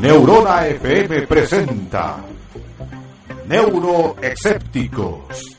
Neurona FM presenta Neuroexépticos.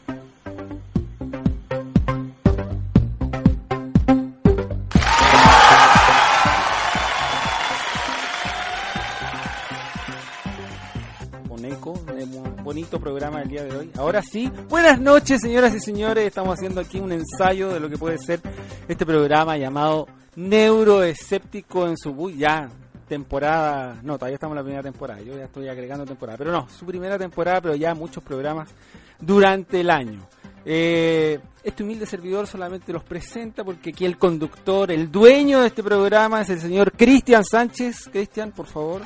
bonito programa del día de hoy. Ahora sí, buenas noches señoras y señores, estamos haciendo aquí un ensayo de lo que puede ser este programa llamado Neuroescéptico en su ya temporada, no, todavía estamos en la primera temporada, yo ya estoy agregando temporada, pero no, su primera temporada, pero ya muchos programas durante el año. Eh, este humilde servidor solamente los presenta porque aquí el conductor, el dueño de este programa es el señor Cristian Sánchez. Cristian, por favor,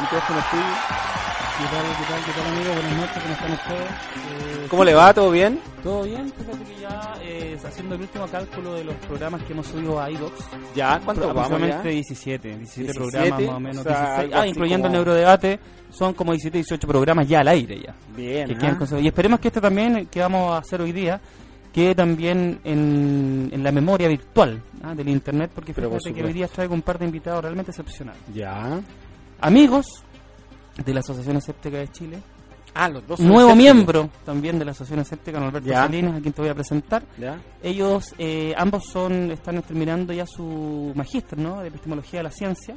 micrófono tuyo. ¿Qué tal, qué tal, qué tal amigo? Buenas noches, ¿cómo están ustedes? Eh, ¿Cómo le va? ¿Todo bien? Todo bien, fíjate que ya eh, haciendo el último cálculo de los programas que hemos subido a iDocs. ¿Ya? ¿Cuántos vamos ya? 17, 17, programas más o menos. 16, ah, incluyendo el neurodebate, son como 17, 18 programas ya al aire ya. Bien. ¿ah? Y esperemos que este también, que vamos a hacer hoy día, quede también en, en la memoria virtual ¿ah? del internet, porque fíjate que hoy día traigo un par de invitados realmente excepcionales. Ya. Amigos de la Asociación Escéptica de Chile. Ah, los dos. Nuevo miembro también de la Asociación Escéptica, Norberto Salinas, a quien te voy a presentar. Ellos, eh, ambos son están terminando ya su magíster ¿no? de epistemología de la ciencia.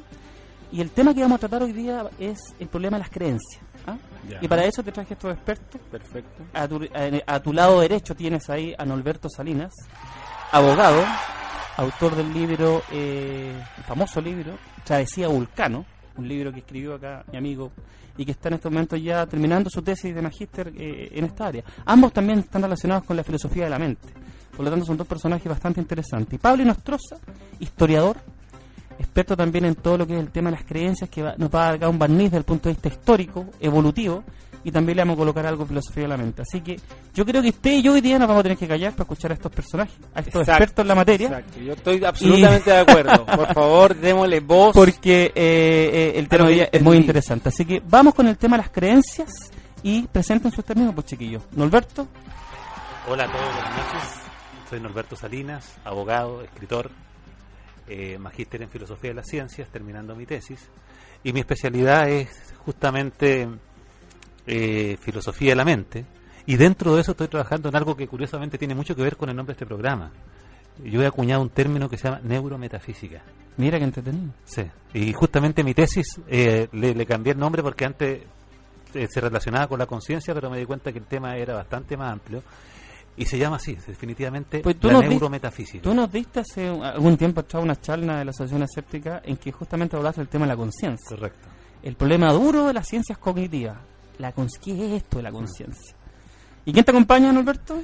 Y el tema que vamos a tratar hoy día es el problema de las creencias. ¿ah? Y para eso te traje a estos expertos. Perfecto. A tu, lado derecho tienes ahí a Norberto Salinas, abogado, autor del libro, eh, el famoso libro, Travesía Vulcano un libro que escribió acá mi amigo y que está en estos momentos ya terminando su tesis de magíster eh, en esta área. Ambos también están relacionados con la filosofía de la mente. Por lo tanto, son dos personajes bastante interesantes. Pablo Inostroza, historiador, experto también en todo lo que es el tema de las creencias, que nos va a dar un barniz desde el punto de vista histórico, evolutivo, y también le vamos a colocar algo filosofía de la mente. Así que yo creo que usted y yo hoy día nos vamos a tener que callar para escuchar a estos personajes, a estos expertos en la materia. Exacto, yo estoy absolutamente de acuerdo. Por favor, démosle voz. Porque eh, eh, el tema de hoy es muy interesante. Así que vamos con el tema de las creencias y presenten sus términos, pues chiquillos. Norberto. Hola a todos, buenas noches. Soy Norberto Salinas, abogado, escritor, eh, magíster en filosofía de las ciencias, terminando mi tesis. Y mi especialidad es justamente eh, filosofía de la mente. Y dentro de eso estoy trabajando en algo que curiosamente tiene mucho que ver con el nombre de este programa. Yo he acuñado un término que se llama neurometafísica. Mira que entretenido. Sí. Y justamente mi tesis eh, le, cambié el nombre porque antes eh, se relacionaba con la conciencia, pero me di cuenta que el tema era bastante más amplio. Y se llama así, definitivamente, pues la neurometafísica. Tú nos diste hace algún tiempo atrás una charla de la Asociación Escéptica en que justamente hablaste del tema de la conciencia. Correcto. El problema duro de las ciencias cognitivas la ¿qué es esto de la conciencia? ¿Y quién te acompaña, Norberto?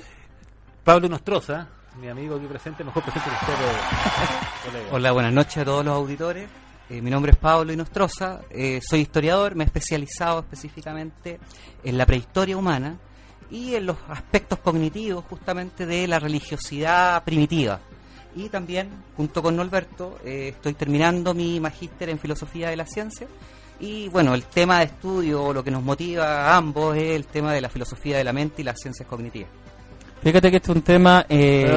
Pablo Nostroza, mi amigo aquí presente, mejor presente que usted. Hola, buenas noches a todos los auditores. Eh, mi nombre es Pablo Inostroza, eh, soy historiador, me he especializado específicamente en la prehistoria humana y en los aspectos cognitivos justamente de la religiosidad primitiva. Y también, junto con Norberto, eh, estoy terminando mi magíster en filosofía de la ciencia y bueno, el tema de estudio, lo que nos motiva a ambos es el tema de la filosofía de la mente y las ciencias cognitivas. Fíjate que este es un tema. Eh...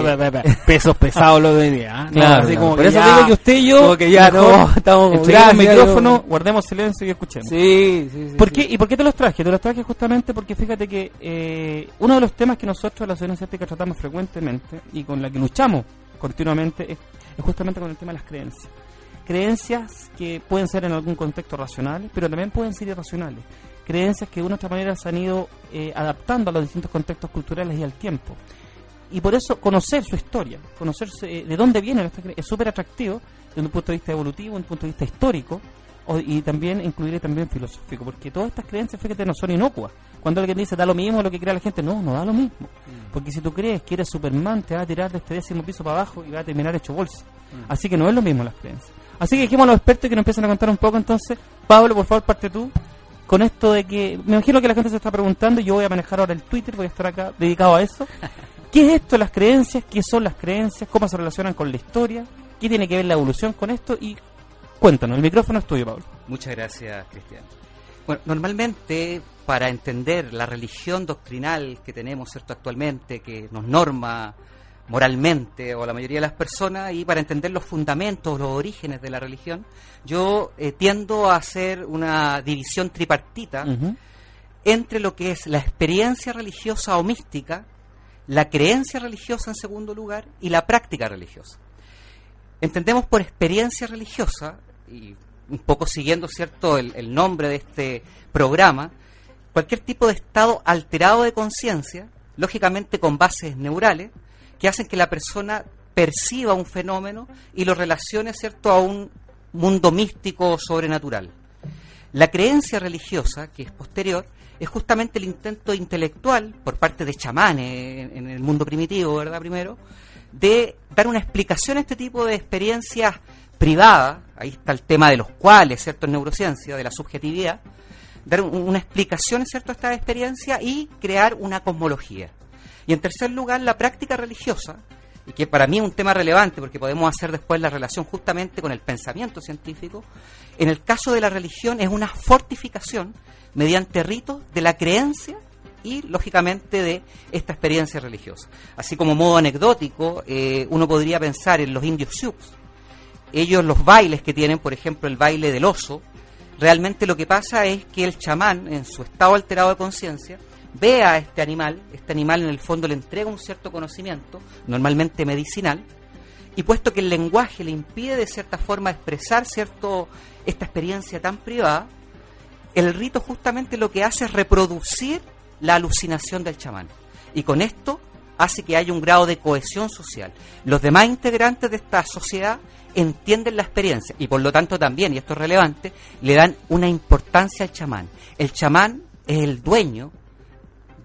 pesos pesados lo de día. ¿eh? Claro, como por eso digo que usted y yo. que ya no, estamos. el micrófono, guardemos silencio y escuchemos. Sí, sí, sí. ¿Por qué? ¿Y por qué te los traje? Te los traje justamente porque fíjate que eh, uno de los temas que nosotros, la sociedad escéptica, tratamos frecuentemente y con la que luchamos continuamente es justamente con el tema de las creencias creencias que pueden ser en algún contexto racionales, pero también pueden ser irracionales. Creencias que de una u otra manera se han ido eh, adaptando a los distintos contextos culturales y al tiempo. Y por eso conocer su historia, conocer eh, de dónde viene es súper atractivo desde un punto de vista evolutivo, desde un punto de vista histórico y también incluir también filosófico, porque todas estas creencias, fíjate, no son inocuas. Cuando alguien dice da lo mismo lo que crea la gente, no, no da lo mismo. Mm. Porque si tú crees que eres Superman, te va a tirar de este décimo piso para abajo y va a terminar hecho bolsa. Mm. Así que no es lo mismo las creencias. Así que dijimos a los expertos que nos empiecen a contar un poco entonces. Pablo, por favor, parte tú con esto de que me imagino que la gente se está preguntando y yo voy a manejar ahora el Twitter, voy a estar acá dedicado a eso. ¿Qué es esto de las creencias? ¿Qué son las creencias? ¿Cómo se relacionan con la historia? ¿Qué tiene que ver la evolución con esto? Y cuéntanos, el micrófono es tuyo, Pablo. Muchas gracias, Cristian. Bueno, normalmente para entender la religión doctrinal que tenemos cierto actualmente, que nos norma moralmente o la mayoría de las personas y para entender los fundamentos, los orígenes de la religión, yo eh, tiendo a hacer una división tripartita entre lo que es la experiencia religiosa o mística, la creencia religiosa en segundo lugar y la práctica religiosa. Entendemos por experiencia religiosa, y un poco siguiendo cierto el nombre de este programa, cualquier tipo de estado alterado de conciencia, lógicamente con bases neurales, que hacen que la persona perciba un fenómeno y lo relacione ¿cierto? a un mundo místico o sobrenatural. La creencia religiosa, que es posterior, es justamente el intento intelectual por parte de chamanes en el mundo primitivo, ¿verdad? Primero, de dar una explicación a este tipo de experiencias privadas, ahí está el tema de los cuales, ¿cierto? En neurociencia, de la subjetividad, dar una explicación, ¿cierto?, a esta experiencia y crear una cosmología. Y en tercer lugar, la práctica religiosa, y que para mí es un tema relevante porque podemos hacer después la relación justamente con el pensamiento científico, en el caso de la religión es una fortificación mediante ritos de la creencia y lógicamente de esta experiencia religiosa. Así como modo anecdótico, eh, uno podría pensar en los indios Sioux. Ellos los bailes que tienen, por ejemplo, el baile del oso, realmente lo que pasa es que el chamán, en su estado alterado de conciencia, ve a este animal, este animal en el fondo le entrega un cierto conocimiento, normalmente medicinal, y puesto que el lenguaje le impide de cierta forma expresar cierto esta experiencia tan privada, el rito justamente lo que hace es reproducir la alucinación del chamán. Y con esto hace que haya un grado de cohesión social. Los demás integrantes de esta sociedad entienden la experiencia y por lo tanto también, y esto es relevante, le dan una importancia al chamán. El chamán es el dueño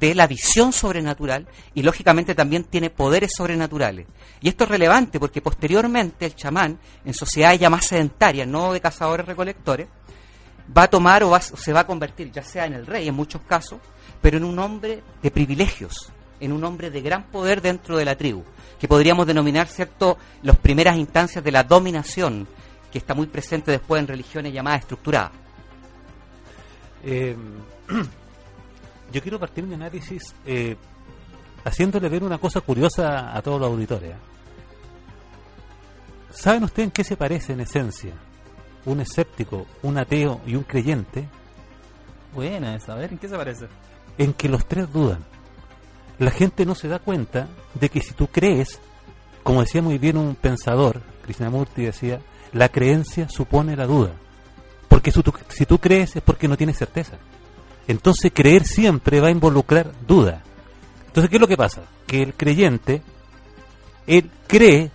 de la visión sobrenatural y lógicamente también tiene poderes sobrenaturales. Y esto es relevante porque posteriormente el chamán, en sociedades ya más sedentarias, no de cazadores recolectores, va a tomar o, se va a convertir, ya sea en el rey en muchos casos, pero en un hombre de privilegios, en un hombre de gran poder dentro de la tribu, que podríamos denominar, ¿cierto?, las primeras instancias de la dominación, que está muy presente después en religiones llamadas estructuradas. Eh, yo quiero partir mi análisis eh, haciéndole ver una cosa curiosa a todos los auditores. ¿eh? ¿Saben ustedes en qué se parece en esencia un escéptico, un ateo y un creyente? Buena esa, a ver, ¿en qué se parece? En que los tres dudan. La gente no se da cuenta de que si tú crees, como decía muy bien un pensador, Krishnamurti decía, la creencia supone la duda. Porque si tú crees es porque no tienes certeza. Entonces creer siempre va a involucrar duda. Entonces, ¿qué es lo que pasa? Que el creyente, él cree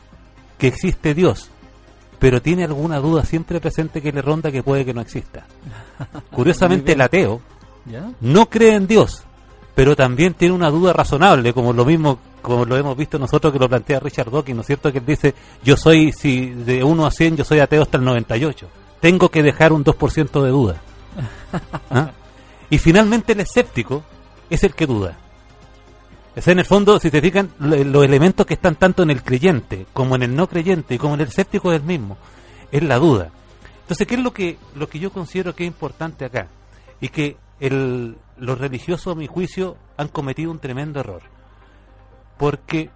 que existe Dios, pero tiene alguna duda siempre presente que le ronda que puede que no exista. Curiosamente, el ateo no cree en Dios, pero también tiene una duda razonable, como lo mismo como lo hemos visto nosotros que lo plantea Richard Dawkins, ¿no es cierto? Que él dice, yo soy, si de 1 a 100, yo soy ateo hasta el 98. Tengo que dejar un 2% de duda. ¿Ah? Y finalmente el escéptico es el que duda. Es en el fondo, si te fijan, los elementos que están tanto en el creyente como en el no creyente y como en el escéptico es el mismo. Es la duda. Entonces, ¿qué es lo que, lo que yo considero que es importante acá? Y que el, los religiosos, a mi juicio, han cometido un tremendo error. Porque,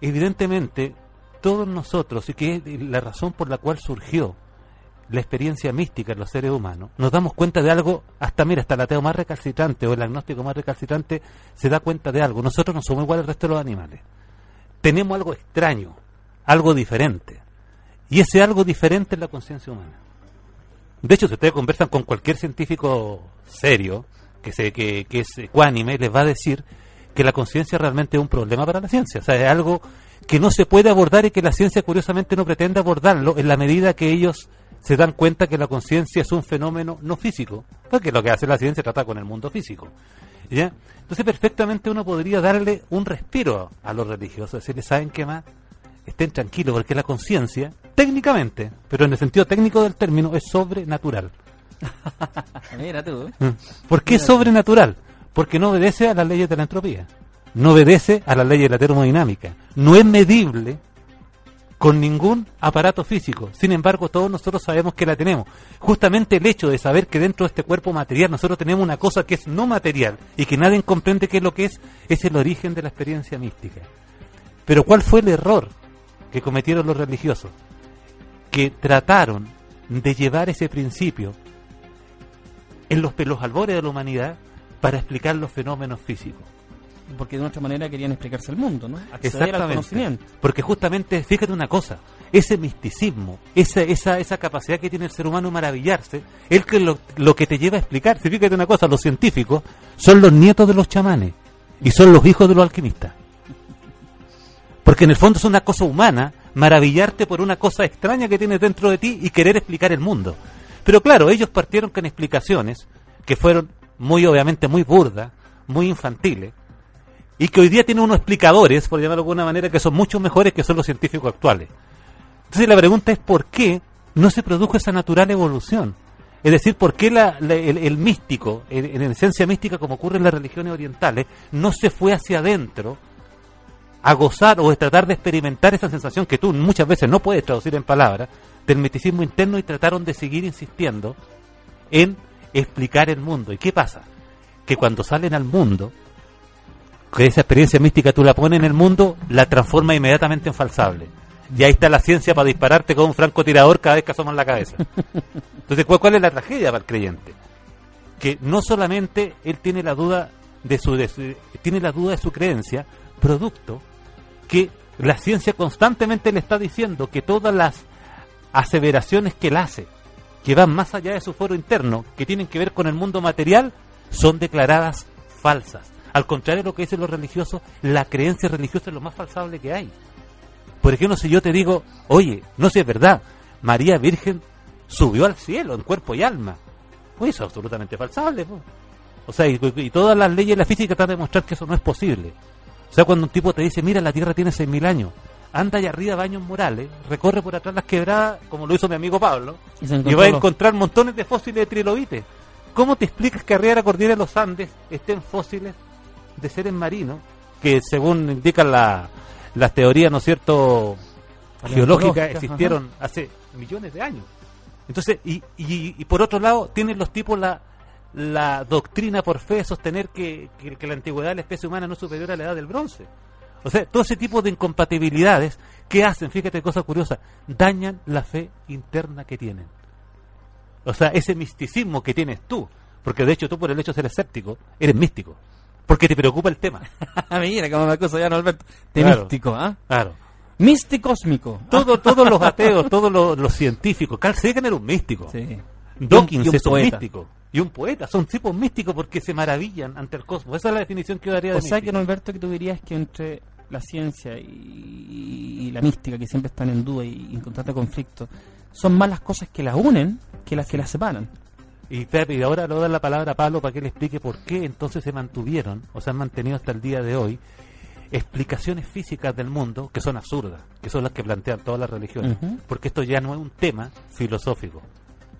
evidentemente, todos nosotros, y que es la razón por la cual surgió la experiencia mística en los seres humanos, nos damos cuenta de algo, hasta mira, hasta el ateo más recalcitrante o el agnóstico más recalcitrante se da cuenta de algo. Nosotros no somos iguales al resto de los animales. Tenemos algo extraño, algo diferente. Y ese algo diferente es la conciencia humana. De hecho, si ustedes conversan con cualquier científico serio, que, se, que, que es ecuánime, les va a decir que la conciencia realmente es un problema para la ciencia. O sea, es algo que no se puede abordar y que la ciencia curiosamente no pretende abordarlo en la medida que ellos se dan cuenta que la conciencia es un fenómeno no físico, porque lo que hace la ciencia trata con el mundo físico. ¿ya? Entonces perfectamente uno podría darle un respiro a los religiosos, decirles, ¿saben qué más? Estén tranquilos, porque la conciencia, técnicamente, pero en el sentido técnico del término, es sobrenatural. Mira tú. ¿Mm? ¿Por qué sobrenatural? Porque no obedece a las leyes de la entropía, no obedece a las leyes de la termodinámica, no es medible con ningún aparato físico. Sin embargo, todos nosotros sabemos que la tenemos. Justamente el hecho de saber que dentro de este cuerpo material nosotros tenemos una cosa que es no material y que nadie comprende qué es lo que es, es el origen de la experiencia mística. Pero ¿cuál fue el error que cometieron los religiosos? Que trataron de llevar ese principio en los, pelos albores de la humanidad para explicar los fenómenos físicos. Porque de otra manera querían explicarse el mundo, ¿no? Acceder al conocimiento. Porque justamente, fíjate una cosa, ese misticismo, esa, esa, esa capacidad que tiene el ser humano de maravillarse, es que lo, lo que te lleva a explicarse. Fíjate una cosa, los científicos son los nietos de los chamanes y son los hijos de los alquimistas. Porque en el fondo es una cosa humana maravillarte por una cosa extraña que tienes dentro de ti y querer explicar el mundo. Pero claro, ellos partieron con explicaciones que fueron muy obviamente muy burdas, muy infantiles, y que hoy día tienen unos explicadores, por llamarlo de alguna manera, que son mucho mejores que son los científicos actuales. Entonces la pregunta es por qué no se produjo esa natural evolución. Es decir, ¿por qué el, místico, en, en, esencia mística como ocurre en las religiones orientales, no se fue hacia adentro a gozar o a tratar de experimentar esa sensación que tú muchas veces no puedes traducir en palabras, del misticismo interno y trataron de seguir insistiendo en explicar el mundo. ¿Y qué pasa? Que cuando salen al mundo, que esa experiencia mística tú la pones en el mundo, la transforma inmediatamente en falsable. Y ahí está la ciencia para dispararte con un francotirador cada vez que asoman la cabeza. Entonces, ¿cuál, es la tragedia para el creyente? Que no solamente él tiene la duda de su, tiene la duda de su creencia, producto que la ciencia constantemente le está diciendo que todas las aseveraciones que él hace, que van más allá de su foro interno, que tienen que ver con el mundo material, son declaradas falsas. Al contrario de lo que dicen los religiosos, la creencia religiosa es lo más falsable que hay. Por ejemplo, si yo te digo, oye, no sé si es verdad, María Virgen subió al cielo en cuerpo y alma. Pues eso es absolutamente falsable. O sea, y, todas las leyes de la física tratan de demostrar que eso no es posible. O sea, cuando un tipo te dice, mira, la Tierra tiene 6.000 años, anda allá arriba Baños Morales, recorre por atrás las quebradas, como lo hizo mi amigo Pablo, y, va a encontrar montones de fósiles de trilobites. ¿Cómo te explicas que arriba de la cordillera de los Andes estén fósiles de seres marinos que, según indican las teorías, ¿no es cierto?, geológicas, existieron hace millones de años. Entonces, y, y, por otro lado, tienen los tipos la, la doctrina por fe de sostener que, que, la antigüedad de la especie humana no es superior a la edad del bronce. O sea, todo ese tipo de incompatibilidades que hacen, fíjate cosa curiosa, dañan la fe interna que tienen. O sea, ese misticismo que tienes tú, porque de hecho tú por el hecho de ser escéptico, eres místico, porque te preocupa el tema. Mira cómo me cosa ya, no, Alberto. De místico, ¿ah? Claro. Místicósmico. Todo, todos los ateos, todos los, científicos. Carl Sagan era un místico. Sí. Dawkins es un místico. Y un poeta. Son tipos místicos porque se maravillan ante el cosmos. Esa es la definición que yo daría de O sea que, Alberto, que tú dirías que entre la ciencia y, la mística, que siempre están en duda y, en constante conflicto, son más las cosas que las unen que las que las separan. Y, y ahora le voy a dar la palabra a Pablo para que le explique por qué entonces se mantuvieron, o se han mantenido hasta el día de hoy, explicaciones físicas del mundo que son absurdas, que son las que plantean todas las religiones, porque esto ya no es un tema filosófico.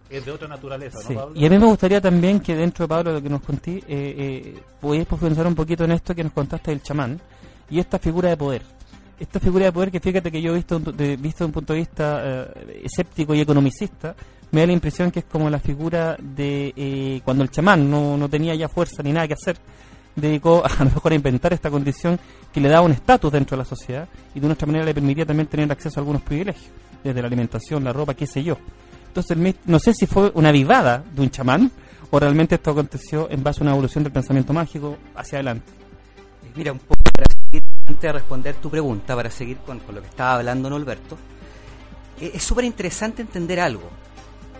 Es de otra naturaleza, ¿no, Pablo? Y a mí me gustaría también que dentro de Pablo lo que nos conté, eh, eh, profundizar un poquito en esto que nos contaste del chamán y esta figura de poder. Esta figura de poder que fíjate que yo he visto, de, visto desde un punto de vista eh, escéptico y economicista, me da la impresión que es como la figura de eh, cuando el chamán no, no tenía ya fuerza ni nada que hacer, dedicó a, lo mejor a inventar esta condición que le daba un estatus dentro de la sociedad y de nuestra manera le permitía también tener acceso a algunos privilegios, desde la alimentación, la ropa, qué sé yo. Entonces, no sé si fue una vivada de un chamán o realmente esto aconteció en base a una evolución del pensamiento mágico hacia adelante. Mira, un poco para antes de responder tu pregunta, para seguir con, lo que estaba hablando Norberto, eh, es súper interesante entender algo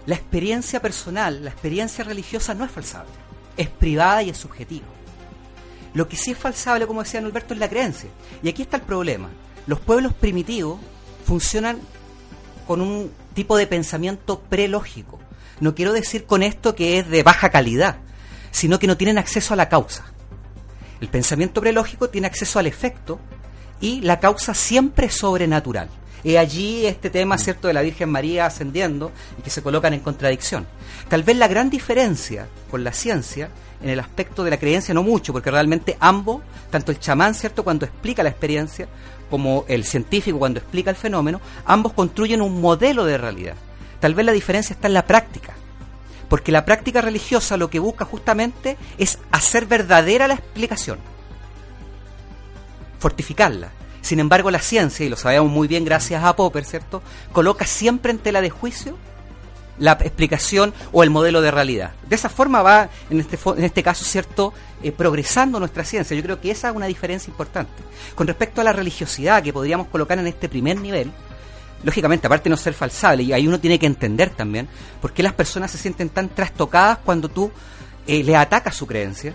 la experiencia personal, la experiencia religiosa no es falsable, es privada y es subjetiva. Lo que sí es falsable, como decía Alberto, es la creencia. Y aquí está el problema. Los pueblos primitivos funcionan con un tipo de pensamiento prelógico. No quiero decir con esto que es de baja calidad, sino que no tienen acceso a la causa. El pensamiento prelógico tiene acceso al efecto y la causa siempre es sobrenatural. Y allí este tema, ¿cierto?, de la Virgen María ascendiendo y que se colocan en contradicción. Tal vez la gran diferencia con la ciencia, en el aspecto de la creencia, no mucho, porque realmente ambos, tanto el chamán, ¿cierto?, cuando explica la experiencia, como el científico cuando explica el fenómeno, ambos construyen un modelo de realidad. Tal vez la diferencia está en la práctica. Porque la práctica religiosa lo que busca justamente es hacer verdadera la explicación, fortificarla Sin embargo, la ciencia, y lo sabemos muy bien gracias a Popper, ¿cierto?, coloca siempre en tela de juicio la explicación o el modelo de realidad. De esa forma va, en este, en este caso, ¿cierto?, eh, progresando nuestra ciencia. Yo creo que esa es una diferencia importante. Con respecto a la religiosidad que podríamos colocar en este primer nivel, lógicamente, aparte de no ser falsable, y ahí uno tiene que entender también por qué las personas se sienten tan trastocadas cuando tú eh, le atacas su creencia.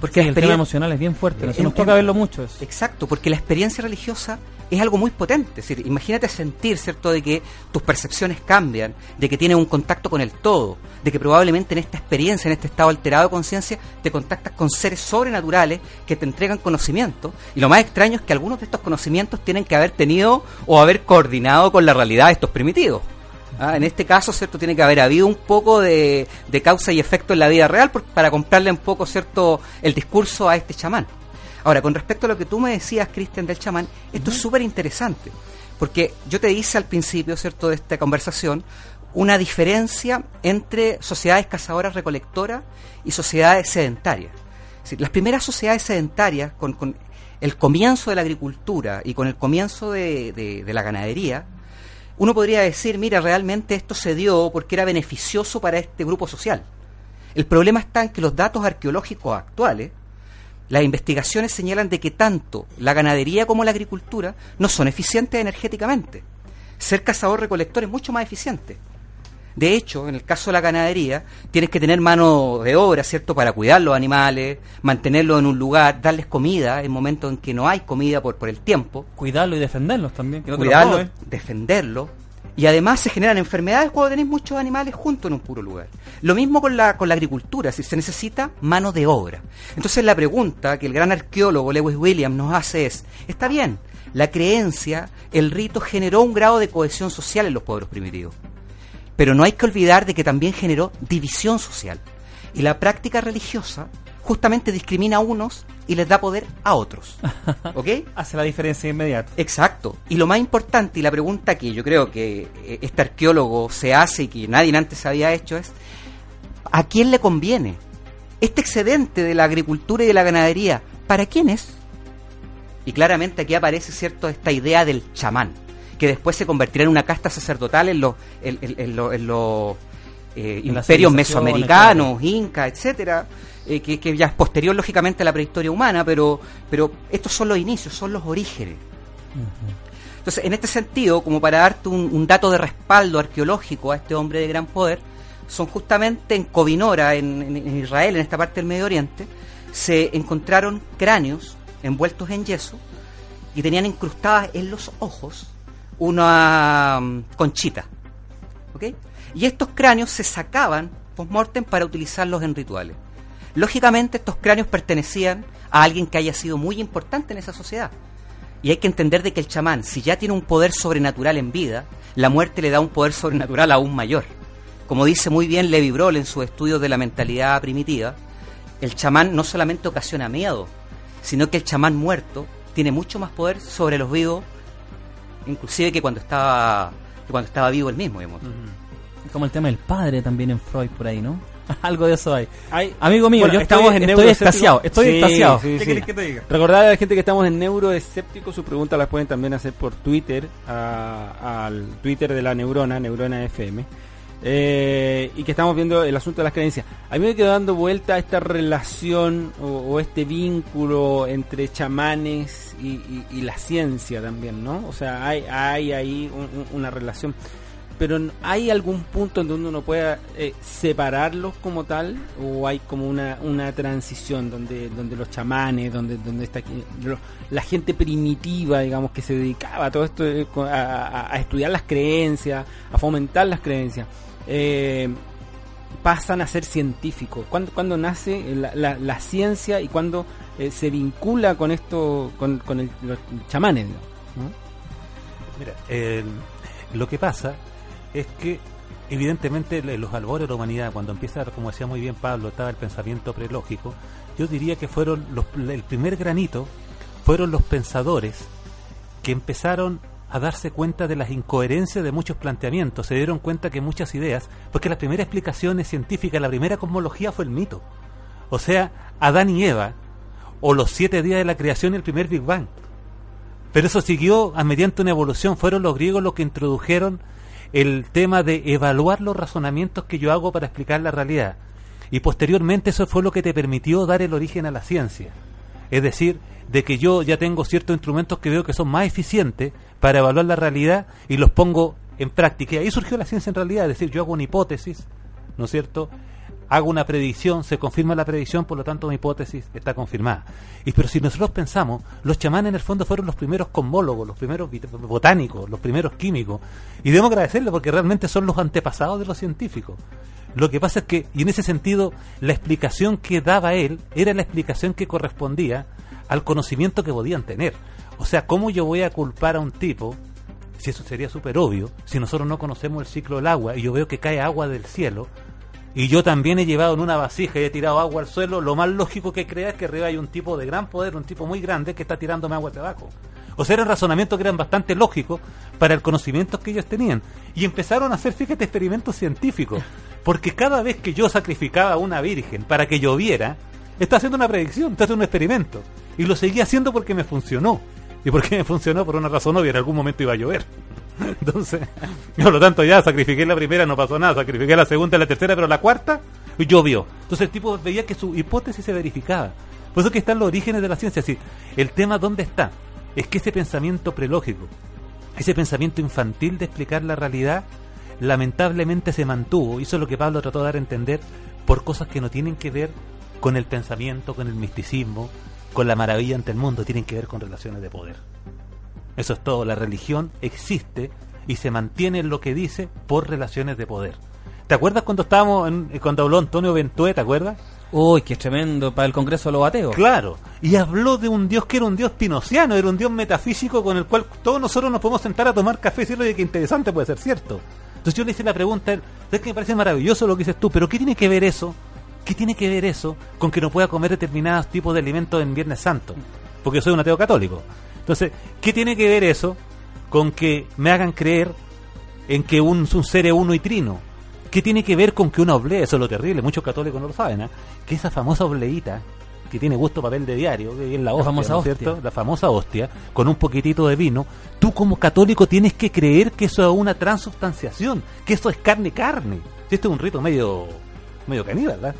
Porque el tema emocional es bien fuerte, nos toca verlo mucho. Exacto, porque la experiencia religiosa es algo muy potente. Imagínate sentir, ¿cierto?, de que tus percepciones cambian, de que tienes un contacto con el todo, de que probablemente en esta experiencia, en este estado alterado de conciencia, te contactas con seres sobrenaturales que te entregan conocimiento. Y lo más extraño es que algunos de estos conocimientos tienen que haber tenido o haber coordinado con la realidad de estos primitivos. Ah, en este caso, ¿cierto? Tiene que haber habido un poco de, causa y efecto en la vida real para comprarle un poco, ¿cierto?, el discurso a este chamán. Ahora, con respecto a lo que tú me decías, Cristian, del chamán, esto es súper interesante, porque yo te hice al principio, ¿cierto?, de esta conversación, una diferencia entre sociedades cazadoras recolectoras y sociedades sedentarias. las primeras sociedades sedentarias, con, el comienzo de la agricultura y con el comienzo de, la ganadería, uno podría decir, mira, realmente esto se dio porque era beneficioso para este grupo social. El problema está en que los datos arqueológicos actuales las investigaciones señalan de que tanto la ganadería como la agricultura no son eficientes energéticamente. Ser cazador-recolector es mucho más eficiente. De hecho, en el caso de la ganadería, tienes que tener mano de obra, ¿cierto?, para cuidar los animales, mantenerlos en un lugar, darles comida en momentos en que no hay comida por, por el tiempo. Cuidarlo y defenderlos también. Que no Cuidarlo, defenderlo, y además se generan enfermedades cuando tenéis muchos animales juntos en un puro lugar. Lo mismo con la, con la agricultura, si se necesita mano de obra. Entonces la pregunta que el gran arqueólogo Lewis Williams nos hace es, está bien, la creencia, el rito generó un grado de cohesión social en los pueblos primitivos. Pero no hay que olvidar de que también generó división social. Y la práctica religiosa justamente discrimina a unos y les da poder a otros. ¿Ok? Hace la diferencia inmediata. Exacto. Y lo más importante y la pregunta que yo creo que eh, este arqueólogo se hace y que nadie antes había hecho es, ¿a quién le conviene? Este excedente de la agricultura y de la ganadería, ¿para quién es? Y claramente aquí aparece, ¿cierto?, esta idea del chamán, que después se convertirá en una casta sacerdotal en los, en, los eh, imperios mesoamericanos, incas, etcétera eh, que, ya es posterior lógicamente a la prehistoria humana, pero, pero estos son los inicios, son los orígenes. Entonces, en este sentido, como para darte un, dato de respaldo arqueológico a este hombre de gran poder, son justamente en Covinora, en, Israel, en esta parte del Medio Oriente, se encontraron cráneos envueltos en yeso y tenían incrustadas en los ojos una um, conchita. Y estos cráneos se sacaban post-mortem para utilizarlos en rituales. Lógicamente estos cráneos pertenecían a alguien que haya sido muy importante en esa sociedad. Y hay que entender de que el chamán, si ya tiene un poder sobrenatural en vida, la muerte le da un poder sobrenatural aún mayor. Como dice muy bien Levi Broll en su estudio de la mentalidad primitiva, el chamán no solamente ocasiona miedo, sino que el chamán muerto tiene mucho más poder sobre los vivos, inclusive que cuando estaba, cuando estaba vivo el mismo. Como el tema del padre también en Freud por ahí, ¿no? Algo de eso hay. Amigo mío, yo estamos en estoy extasiado. Estoy ¿Qué querés que te diga? Recordar a la gente que estamos en Neuroescéptico, su pregunta la pueden también hacer por Twitter, al Twitter de la Neurona, Neurona FM. Eh, y que estamos viendo el asunto de las creencias. A mí me quedó dando vuelta esta relación o, este vínculo entre chamanes y, la ciencia también, ¿no? O sea, hay, hay ahí una relación pero ¿hay algún punto en donde uno pueda eh, separarlos como tal? ¿O hay como una, una transición donde, donde los chamanes, donde, donde está la gente primitiva, digamos, que se dedicaba a todo esto, eh, a, estudiar las creencias, a fomentar las creencias, eh, pasan a ser científicos? ¿Cuándo, cuando nace la, la, ciencia y cuándo se vincula con esto, con, con los chamanes? Mira, lo que pasa es que evidentemente los albores de la humanidad, cuando empieza, como decía muy bien Pablo, estaba el pensamiento prelógico, yo diría que fueron los, el primer granito, fueron los pensadores que empezaron a darse cuenta de las incoherencias de muchos planteamientos, se dieron cuenta que muchas ideas, porque la primera explicación científica, la primera cosmología fue el mito. O sea, Adán y Eva, o los siete días de la creación y el primer Big Bang. Pero eso siguió a mediante una evolución. Fueron los griegos los que introdujeron el tema de evaluar los razonamientos que yo hago para explicar la realidad. Y posteriormente eso fue lo que te permitió dar el origen a la ciencia. Es decir, de que yo ya tengo ciertos instrumentos que veo que son más eficientes para evaluar la realidad y los pongo en práctica. Y ahí surgió la ciencia en realidad, es decir, yo hago una hipótesis, ¿no es cierto? Hago una predicción, se confirma la predicción, por lo tanto mi hipótesis está confirmada. Y pero si nosotros pensamos, los chamanes en el fondo fueron los primeros cosmólogos, los primeros botánicos, los primeros químicos. Y debemos agradecerle porque realmente son los antepasados de los científicos. Lo que pasa es que, y en ese sentido, la explicación que daba él era la explicación que correspondía al conocimiento que podían tener. O sea, ¿cómo yo voy a culpar a un tipo, si eso sería súper obvio, si nosotros no conocemos el ciclo del agua y yo veo que cae agua del cielo, y yo también he llevado en una vasija y he tirado agua al suelo, lo más lógico que crea es que arriba hay un tipo de gran poder, un tipo muy grande que está tirándome agua de abajo. O sea, eran razonamientos que eran bastante lógicos para el conocimiento que ellos tenían. Y empezaron a hacer, fíjate, experimentos científicos. Porque cada vez que yo sacrificaba a una virgen para que lloviera, está haciendo una predicción, está haciendo un experimento. Y lo seguía haciendo porque me funcionó. Y porque me funcionó por una razón obvia, en algún momento iba a llover. Entonces, por lo tanto ya sacrifiqué la primera, no pasó nada, sacrifiqué la segunda, la tercera, pero la cuarta llovió. Entonces el tipo veía que su hipótesis se verificaba. Por eso que están los orígenes de la ciencia. Así, el tema dónde está es que ese pensamiento prelógico, ese pensamiento infantil de explicar la realidad, lamentablemente se mantuvo. Y eso es lo que Pablo trató de dar a entender por cosas que no tienen que ver con el pensamiento, con el misticismo, con la maravilla ante el mundo, tienen que ver con relaciones de poder. Eso es todo, la religión existe y se mantiene en lo que dice por relaciones de poder. ¿Te acuerdas cuando estábamos en, cuando habló Antonio Ventué, te acuerdas? Uy, qué tremendo para el Congreso de los Ateos. Claro, y habló de un Dios que era un Dios pinociano, era un Dios metafísico con el cual todos nosotros nos podemos sentar a tomar café y decirle que interesante puede ser cierto. Entonces yo le hice la pregunta, es que me parece maravilloso lo que dices tú, pero ¿qué tiene que ver eso ¿Qué tiene que ver eso con que no pueda comer determinados tipos de alimentos en Viernes Santo? Porque yo soy un ateo católico. Entonces, ¿qué tiene que ver eso con que me hagan creer en que un, un ser es uno y trino? ¿Qué tiene que ver con que una oblea, eso es lo terrible, muchos católicos no lo saben, ¿eh? que esa famosa obleíta, que tiene gusto papel de diario, que es la, hostia, famosa ¿cierto? La famosa hostia, con un poquitito de vino, tú como católico tienes que creer que eso es una transubstanciación, que eso es carne carne. Esto es un rito medio, medio caníbal, ¿verdad?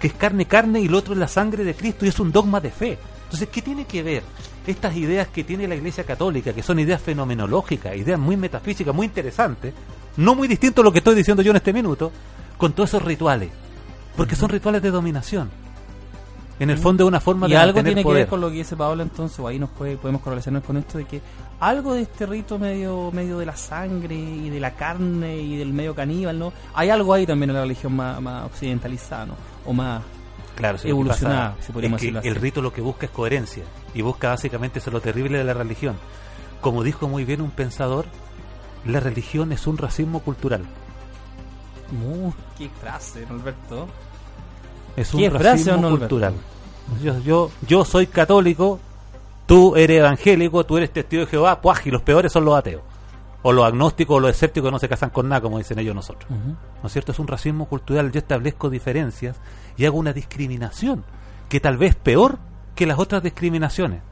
que es carne, carne y lo otro es la sangre de Cristo y es un dogma de fe. Entonces, ¿qué tiene que ver estas ideas que tiene la Iglesia Católica, que son ideas fenomenológicas, ideas muy metafísicas, muy interesantes, no muy distinto a lo que estoy diciendo yo en este minuto, con todos esos rituales? Porque son rituales de dominación. En el fondo es una forma y de algo tiene que ver con lo que dice Pablo entonces, o ahí nos puede, podemos correlacionar con esto de que algo de este rito medio medio de la sangre y de la carne y del medio caníbal, ¿no? Hay algo ahí también en la religión más, más occidentalizada, ¿no? O más claro, evolucionada, si podríamos decirlo El rito lo que busca es coherencia y busca básicamente eso lo terrible de la religión. Como dijo muy bien un pensador, la religión es un racismo cultural. Uh, qué frase, Alberto. Es un racismo cultural. Yo, yo, yo soy católico, tú eres evangélico, tú eres testigo de Jehová, pues y los peores son los ateos. O los agnósticos o los escépticos no se casan con nada, como dicen ellos nosotros. ¿No es cierto? Es un racismo cultural. Yo establezco diferencias y hago una discriminación que tal vez peor que las otras discriminaciones.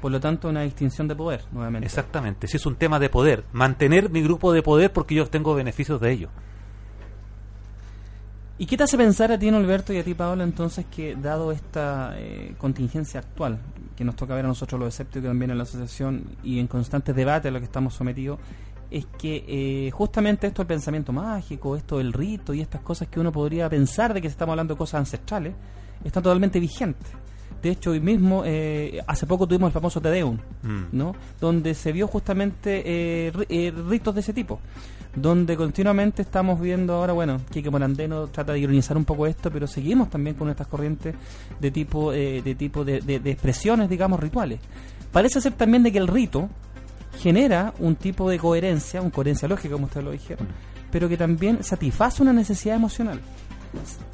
Por lo tanto, una distinción de poder, nuevamente. Exactamente. Si es un tema de poder, mantener mi grupo de poder porque yo tengo beneficios de ello. ¿Y qué te hace pensar a ti, Alberto, y a ti, Paola, entonces, que dado esta eh, contingencia actual, que nos toca ver a nosotros los escépticos también en la asociación y en constante debate a lo que estamos sometidos, es que eh, justamente esto del pensamiento mágico, esto del rito y estas cosas que uno podría pensar de que estamos hablando de cosas ancestrales, están totalmente vigentes. De hecho, hoy mismo, eh, hace poco tuvimos el famoso Tedeum, mm. ¿no? Donde se vio justamente ritos de ese tipo donde continuamente estamos viendo ahora, bueno, Kike Morandeno trata de ironizar un poco esto, pero seguimos también con estas corrientes de tipo, eh, de, tipo de, de, expresiones, digamos, rituales. Parece ser también de que el rito genera un tipo de coherencia, una coherencia lógica, como ustedes lo dijeron, pero que también satisface una necesidad emocional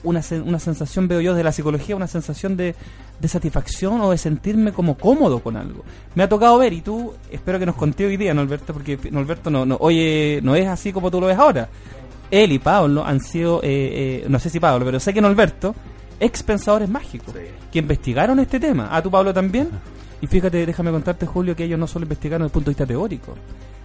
una, una sensación, veo yo, de la psicología, una sensación de, de, satisfacción o de sentirme como cómodo con algo. Me ha tocado ver, y tú, espero que nos conté hoy día, Norberto, porque Norberto no, no, oye, no es así como tú lo ves ahora. Él y Pablo han sido, eh, eh, no sé si Pablo, pero sé que Norberto, ex pensadores mágicos, que investigaron este tema. ¿A tú, Pablo, también? Y fíjate, déjame contarte, Julio, que ellos no solo investigaron desde el punto de vista teórico.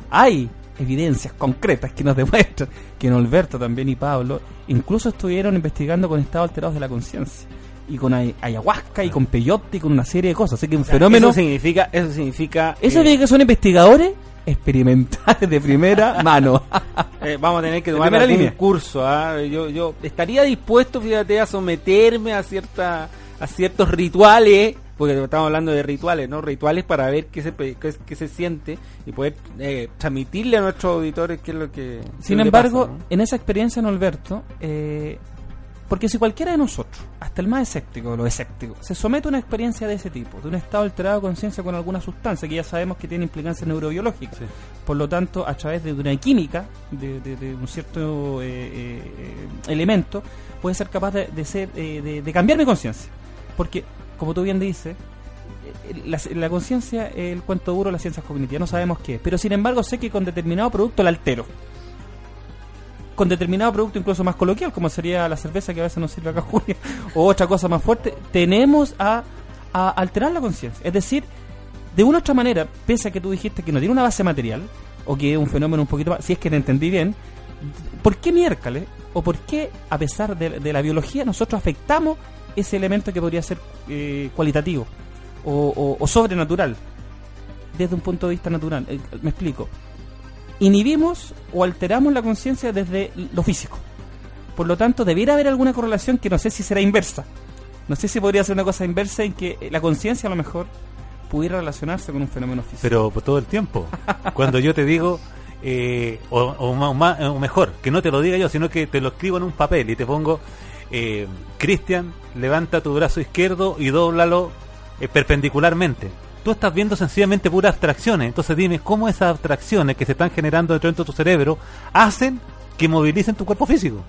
Hay evidencias concretas que nos demuestran que Norberto también y Pablo incluso estuvieron investigando con estados alterados de la conciencia y con ay- ayahuasca y con peyote y con una serie de cosas. Así que un fenómeno... Eso significa, eso significa. ¿Eso eh, significa que son investigadores? Experimentales de primera mano. eh, vamos a tener que tomar algún línea. curso. ¿ah? Yo, yo estaría dispuesto, fíjate, a someterme a cierta, a ciertos rituales, porque estamos hablando de rituales, ¿no? Rituales para ver qué se, qué, qué se siente y poder eh, transmitirle a nuestros auditores qué es lo que. Sin lo embargo, pasa, ¿no? en esa experiencia, Norberto, eh, porque si cualquiera de nosotros, hasta el más escéptico, los escépticos, se somete a una experiencia de ese tipo, de un estado alterado de conciencia con alguna sustancia que ya sabemos que tiene implicancias neurobiológicas, Sí. por lo tanto, a través de una química, de, de- de un cierto eh, eh, eh, elemento, puede ser capaz de, de ser, eh, de, de cambiar mi conciencia. Porque, como tú bien dices, la, la conciencia es el cuento duro de las ciencias cognitivas, no sabemos qué pero sin embargo sé que con determinado producto la altero. Con determinado producto incluso más coloquial, como sería la cerveza que a veces nos sirve acá Julia, o otra cosa más fuerte, tenemos a, a alterar la conciencia. Es decir, de una u otra manera, pese a que tú dijiste que no tiene una base material, o que es un fenómeno un poquito más, si es que te entendí bien, ¿por qué miércoles? ¿O por qué, a pesar de la biología, nosotros afectamos ese elemento que podría ser eh, cualitativo o, sobrenatural? Desde un punto de vista natural. Eh, me explico. Inhibimos o alteramos la conciencia desde lo físico. Por lo tanto, debiera haber alguna correlación que no sé si será inversa. No sé si podría ser una cosa inversa en que la conciencia a lo mejor pudiera relacionarse con un fenómeno físico. Pero por todo el tiempo. Cuando yo te digo, eh, o, o ma- o mejor, que no te lo diga yo, sino que te lo escribo en un papel y te pongo, eh, Cristian, levanta tu brazo izquierdo y dóblalo eh, perpendicularmente. Tú estás viendo sencillamente puras abstracciones. Entonces dime cómo esas abstracciones que se están generando dentro de tu cerebro hacen que movilicen tu cuerpo físico.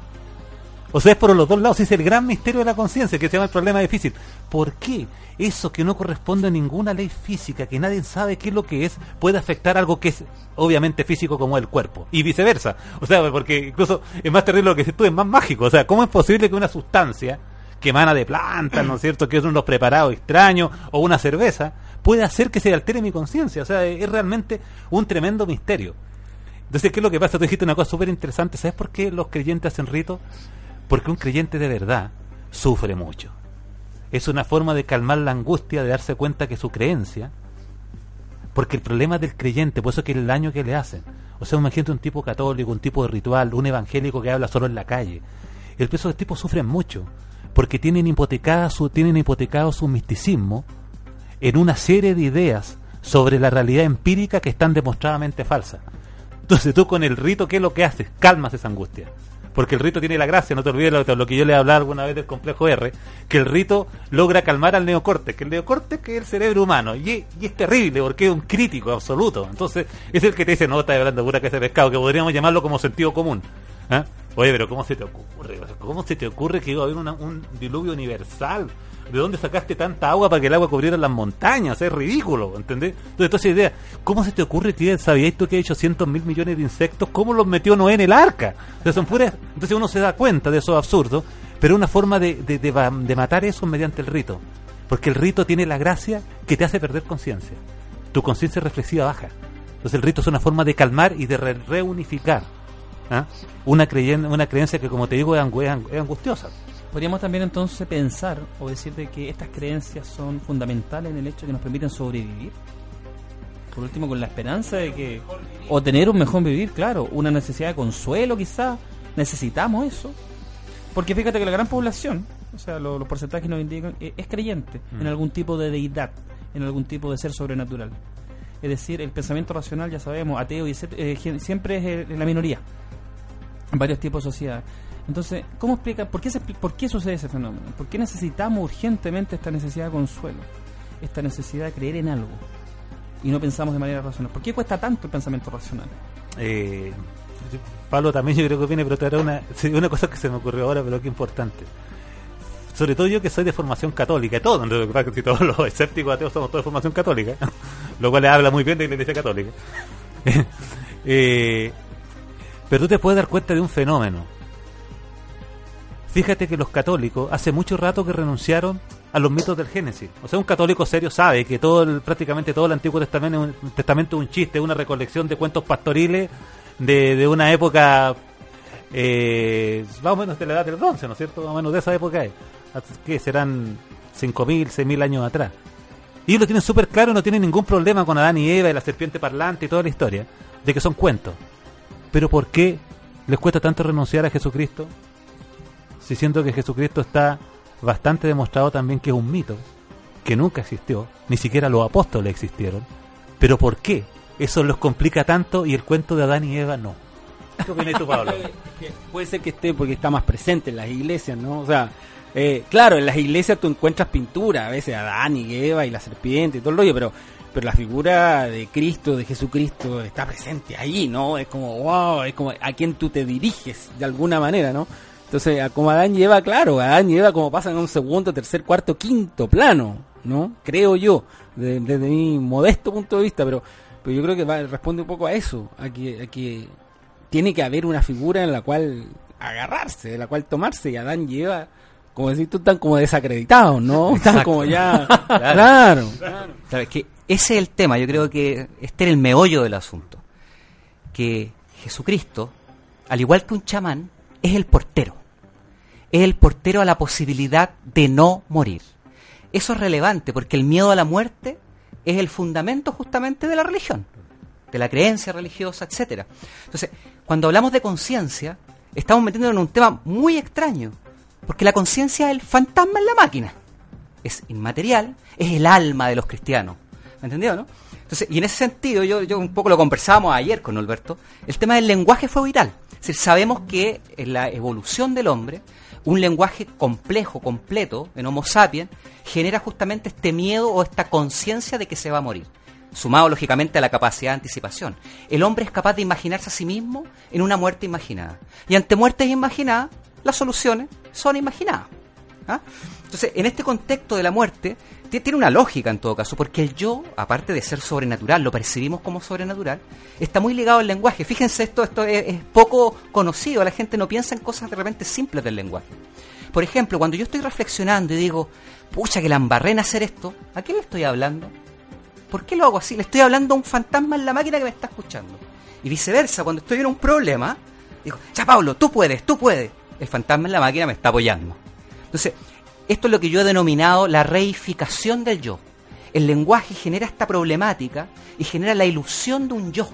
O sea, es por los dos lados. Es el gran misterio de la conciencia, que se llama el problema difícil. ¿Por qué eso que no corresponde a ninguna ley física, que nadie sabe qué es lo que es, puede afectar algo que es obviamente físico como el cuerpo? Y viceversa. O sea, porque incluso es más terrible lo que dices tú, es más mágico. O sea, ¿cómo es posible que una sustancia que emana de plantas, ¿no es cierto?, que es unos preparados extraños, o una cerveza, puede hacer que se altere mi conciencia? O sea, es realmente un tremendo misterio. Entonces, ¿qué es lo que pasa? Tú dijiste una cosa súper interesante. ¿Sabes por qué los creyentes hacen rito? Porque un creyente de verdad sufre mucho. Es una forma de calmar la angustia, de darse cuenta que su creencia, porque el problema del creyente, por eso es que el daño que le hacen. O sea, imagínate un tipo católico, un tipo de ritual, un evangélico que habla solo en la calle. El peso de tipos sufren mucho, porque tienen hipotecada su, tienen hipotecado su misticismo en una serie de ideas sobre la realidad empírica que están demostradamente falsas. Entonces tú con el rito, ¿qué es lo que haces? Calmas esa angustia. Porque el rito tiene la gracia, no te olvides lo, lo que yo le hablaba alguna vez del complejo R, que el rito logra calmar al neocorte, que el neocorte que es el cerebro humano, y, es terrible porque es un crítico absoluto. Entonces es el que te dice, no, estás hablando pura que ese pescado, que podríamos llamarlo como sentido común. ¿Ah? Oye, pero ¿cómo se te ocurre? ¿Cómo se te ocurre que iba a haber una- un diluvio universal? ¿De dónde sacaste tanta agua para que el agua cubriera las montañas? Es ridículo, ¿entendés? Entonces, toda esa idea, ¿cómo se te ocurre, tío? ¿Sabías tú que hay 800 mil millones de insectos? ¿Cómo los metió Noé en el arca? O son puras... Entonces uno se da cuenta de eso absurdo, pero una forma de, de, de matar eso es mediante el rito. Porque el rito tiene la gracia que te hace perder conciencia. Tu conciencia reflexiva baja. Entonces el rito es una forma de calmar y de re- reunificar ¿ah? una, creyen- una creencia que, como te digo, es angustiosa. Podríamos también entonces pensar o decir de que estas creencias son fundamentales en el hecho de que nos permiten sobrevivir. Por último, con la esperanza de que... O tener un mejor vivir, claro. Una necesidad de consuelo quizás. Necesitamos eso. Porque fíjate que la gran población, o sea, lo- los porcentajes nos indican, eh, es creyente en Mm. algún tipo de deidad, en algún tipo de ser sobrenatural. Es decir, el pensamiento racional, ya sabemos, ateo y etcétera, eh, siempre es la minoría en varios tipos de sociedades. Entonces, ¿cómo explica, por qué, se por qué sucede ese fenómeno? ¿Por qué necesitamos urgentemente esta necesidad de consuelo? Esta necesidad de creer en algo y no pensamos de manera racional. ¿Por qué cuesta tanto el pensamiento racional? Eh, Pablo también yo creo que viene, pero te hará una, una cosa que se me ocurrió ahora, pero que importante. Sobre todo yo que soy de formación católica, y todo, lo que que si todos los escépticos ateos somos todos de formación católica, lo cual le habla muy bien de la iglesia católica. Eh, pero tú te puedes dar cuenta de un fenómeno. Fíjate que los católicos hace mucho rato que renunciaron a los mitos del Génesis. O sea, un católico serio sabe que todo el, prácticamente todo el Antiguo Testamento es un, Testamento un chiste, una recolección de cuentos pastoriles de, una época eh, más o menos de la edad del bronce, ¿no es cierto? Más o menos de esa época es. Que serán 5.000, 6.000 años atrás. Y ellos lo tienen súper claro, no tienen ningún problema con Adán y Eva y la serpiente parlante y toda la historia, de que son cuentos. Pero ¿por qué les cuesta tanto renunciar a Jesucristo? Si siento que Jesucristo está bastante demostrado también que es un mito, que nunca existió, ni siquiera los apóstoles existieron. Pero ¿por qué? Eso los complica tanto y el cuento de Adán y Eva no. ¿Qué opinas tú, Pablo? Puede ser que esté porque está más presente en las iglesias, ¿no? O sea, eh, claro, en las iglesias tú encuentras pintura, a veces Adán y Eva y la serpiente y todo el rollo, pero, pero la figura de Cristo, de Jesucristo, está presente ahí, ¿no? Es como, wow, es como a quien tú te diriges de alguna manera, ¿no? Entonces, como Adán y Eva, claro, Adán y Eva como pasan a un segundo, tercer, cuarto, quinto plano, ¿no? Creo yo, desde, mi modesto punto de vista, pero, pero yo creo que responde un poco a eso, a que, a que tiene que haber una figura en la cual agarrarse, de la cual tomarse, y Adán y Eva como decir, tú están como desacreditados, ¿no? Están como ya. claro. ¿Sabes que Ese es el tema. Yo creo que este era el meollo del asunto. Que Jesucristo, al igual que un chamán, es el portero. Es el portero a la posibilidad de no morir. Eso es relevante porque el miedo a la muerte es el fundamento justamente de la religión, de la creencia religiosa, etcétera. Entonces, cuando hablamos de conciencia, estamos metiéndonos en un tema muy extraño, porque la conciencia es el fantasma en la máquina. Es inmaterial, es el alma de los cristianos. ¿Me entendió, no? Entonces, y en ese sentido, yo, yo un poco lo conversábamos ayer con Alberto, el tema del lenguaje fue vital. Sabemos que en la evolución del hombre, un lenguaje complejo, completo, en Homo sapiens, genera justamente este miedo o esta conciencia de que se va a morir sumado lógicamente a la capacidad de anticipación. El hombre es capaz de imaginarse a sí mismo en una muerte imaginada. Y ante muertes imaginadas, las soluciones son imaginadas. ¿ah? Entonces, en este contexto de la muerte, tiene una lógica en todo caso, porque el yo, aparte de ser sobrenatural, lo percibimos como sobrenatural, está muy ligado al lenguaje. Fíjense, esto, esto es, poco conocido, la gente no piensa en cosas de repente simples del lenguaje. Por ejemplo, cuando yo estoy reflexionando y digo, pucha, que la embarré en hacer esto, ¿a qué le estoy hablando? ¿Por qué lo hago así? Le estoy hablando a un fantasma en la máquina que me está escuchando. Y viceversa, cuando estoy en un problema, digo, ya Pablo, tú puedes, tú puedes el fantasma en la máquina me está apoyando. Entonces, esto es lo que yo he denominado la reificación del yo. El lenguaje genera esta problemática y genera la ilusión de un yo.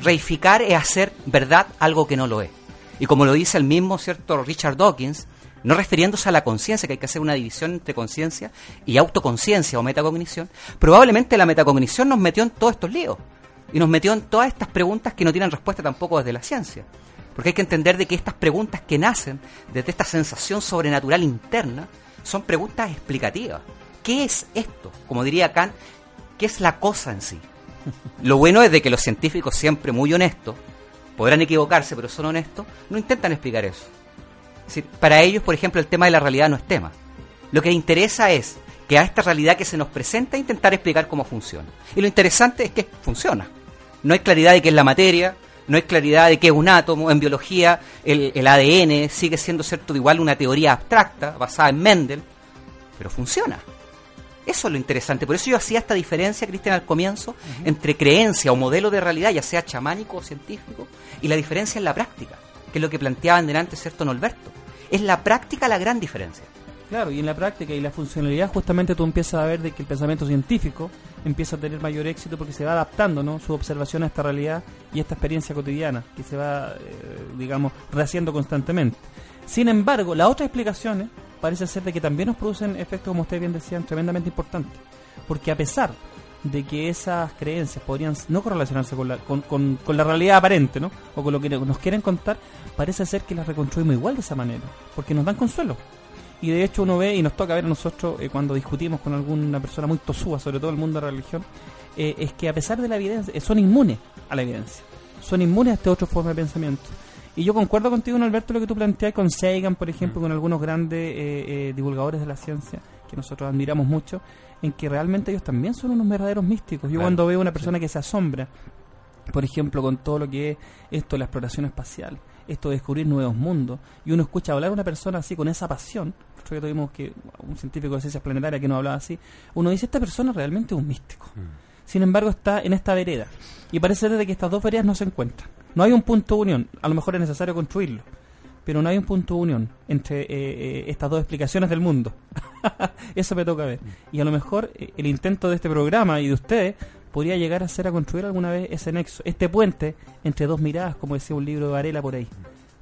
Reificar es hacer verdad algo que no lo es. Y como lo dice el mismo cierto Richard Dawkins, no refiriéndose a la conciencia, que hay que hacer una división entre conciencia y autoconciencia o metacognición, probablemente la metacognición nos metió en todos estos líos y nos metió en todas estas preguntas que no tienen respuesta tampoco desde la ciencia. Porque hay que entender de que estas preguntas que nacen desde esta sensación sobrenatural interna son preguntas explicativas. ¿Qué es esto? Como diría Kant, ¿qué es la cosa en sí? Lo bueno es de que los científicos siempre muy honestos, podrán equivocarse, pero son honestos, no intentan explicar eso. para ellos, por ejemplo, el tema de la realidad no es tema. Lo que les interesa es que a esta realidad que se nos presenta intentar explicar cómo funciona. Y lo interesante es que funciona. No hay claridad de qué es la materia, no hay claridad de qué es un átomo. En biología, el, ADN sigue siendo, cierto, igual una teoría abstracta, basada en Mendel, pero funciona. Eso es lo interesante. Por eso yo hacía esta diferencia, Cristian, al comienzo, entre creencia o modelo de realidad, ya sea chamánico o científico, y la diferencia en la práctica, que es lo que planteaban delante, ¿cierto, Norberto? Es la práctica la gran diferencia. Claro, y en la práctica y la funcionalidad justamente tú empiezas a ver de que el pensamiento científico empieza a tener mayor éxito porque se va adaptando ¿no? su observación a esta realidad y esta experiencia cotidiana que se va, eh, digamos, rehaciendo constantemente. Sin embargo, las otras explicaciones parece ser de que también nos producen efectos, como ustedes bien decían, tremendamente importantes. Porque a pesar de que esas creencias podrían no correlacionarse con la, con, con la realidad aparente, ¿no? O con lo que nos quieren contar, parece ser que las reconstruimos igual de esa manera, porque nos dan consuelo y de hecho uno ve y nos toca ver a nosotros eh, cuando discutimos con alguna persona muy tosúa, sobre todo el mundo de la religión, eh, es que a pesar de la evidencia, eh, son inmunes a la evidencia, son inmunes a este otro forma de pensamiento. Y yo concuerdo contigo, Alberto, lo que tú planteas con Sagan, por ejemplo, con algunos grandes divulgadores de la ciencia, que nosotros admiramos mucho, en que realmente ellos también son unos verdaderos místicos. Yo cuando veo una persona que se asombra, por ejemplo, con todo lo que es esto, la exploración espacial, esto de descubrir nuevos mundos, y uno escucha hablar a una persona así con esa pasión, que tuvimos que un científico de ciencias planetarias que nos hablaba así, uno dice, esta persona realmente es un místico. Mm. Sin embargo, está en esta vereda. Y parece de que estas dos veredas no se encuentran. No hay un punto de unión. A lo mejor es necesario construirlo. Pero no hay un punto de unión entre eh, eh, estas dos explicaciones del mundo. Eso me toca ver. Mm. Y a lo mejor eh, el intento de este programa y de ustedes podría llegar a ser a construir alguna vez ese nexo, este puente entre dos miradas, como decía un libro de Varela por ahí.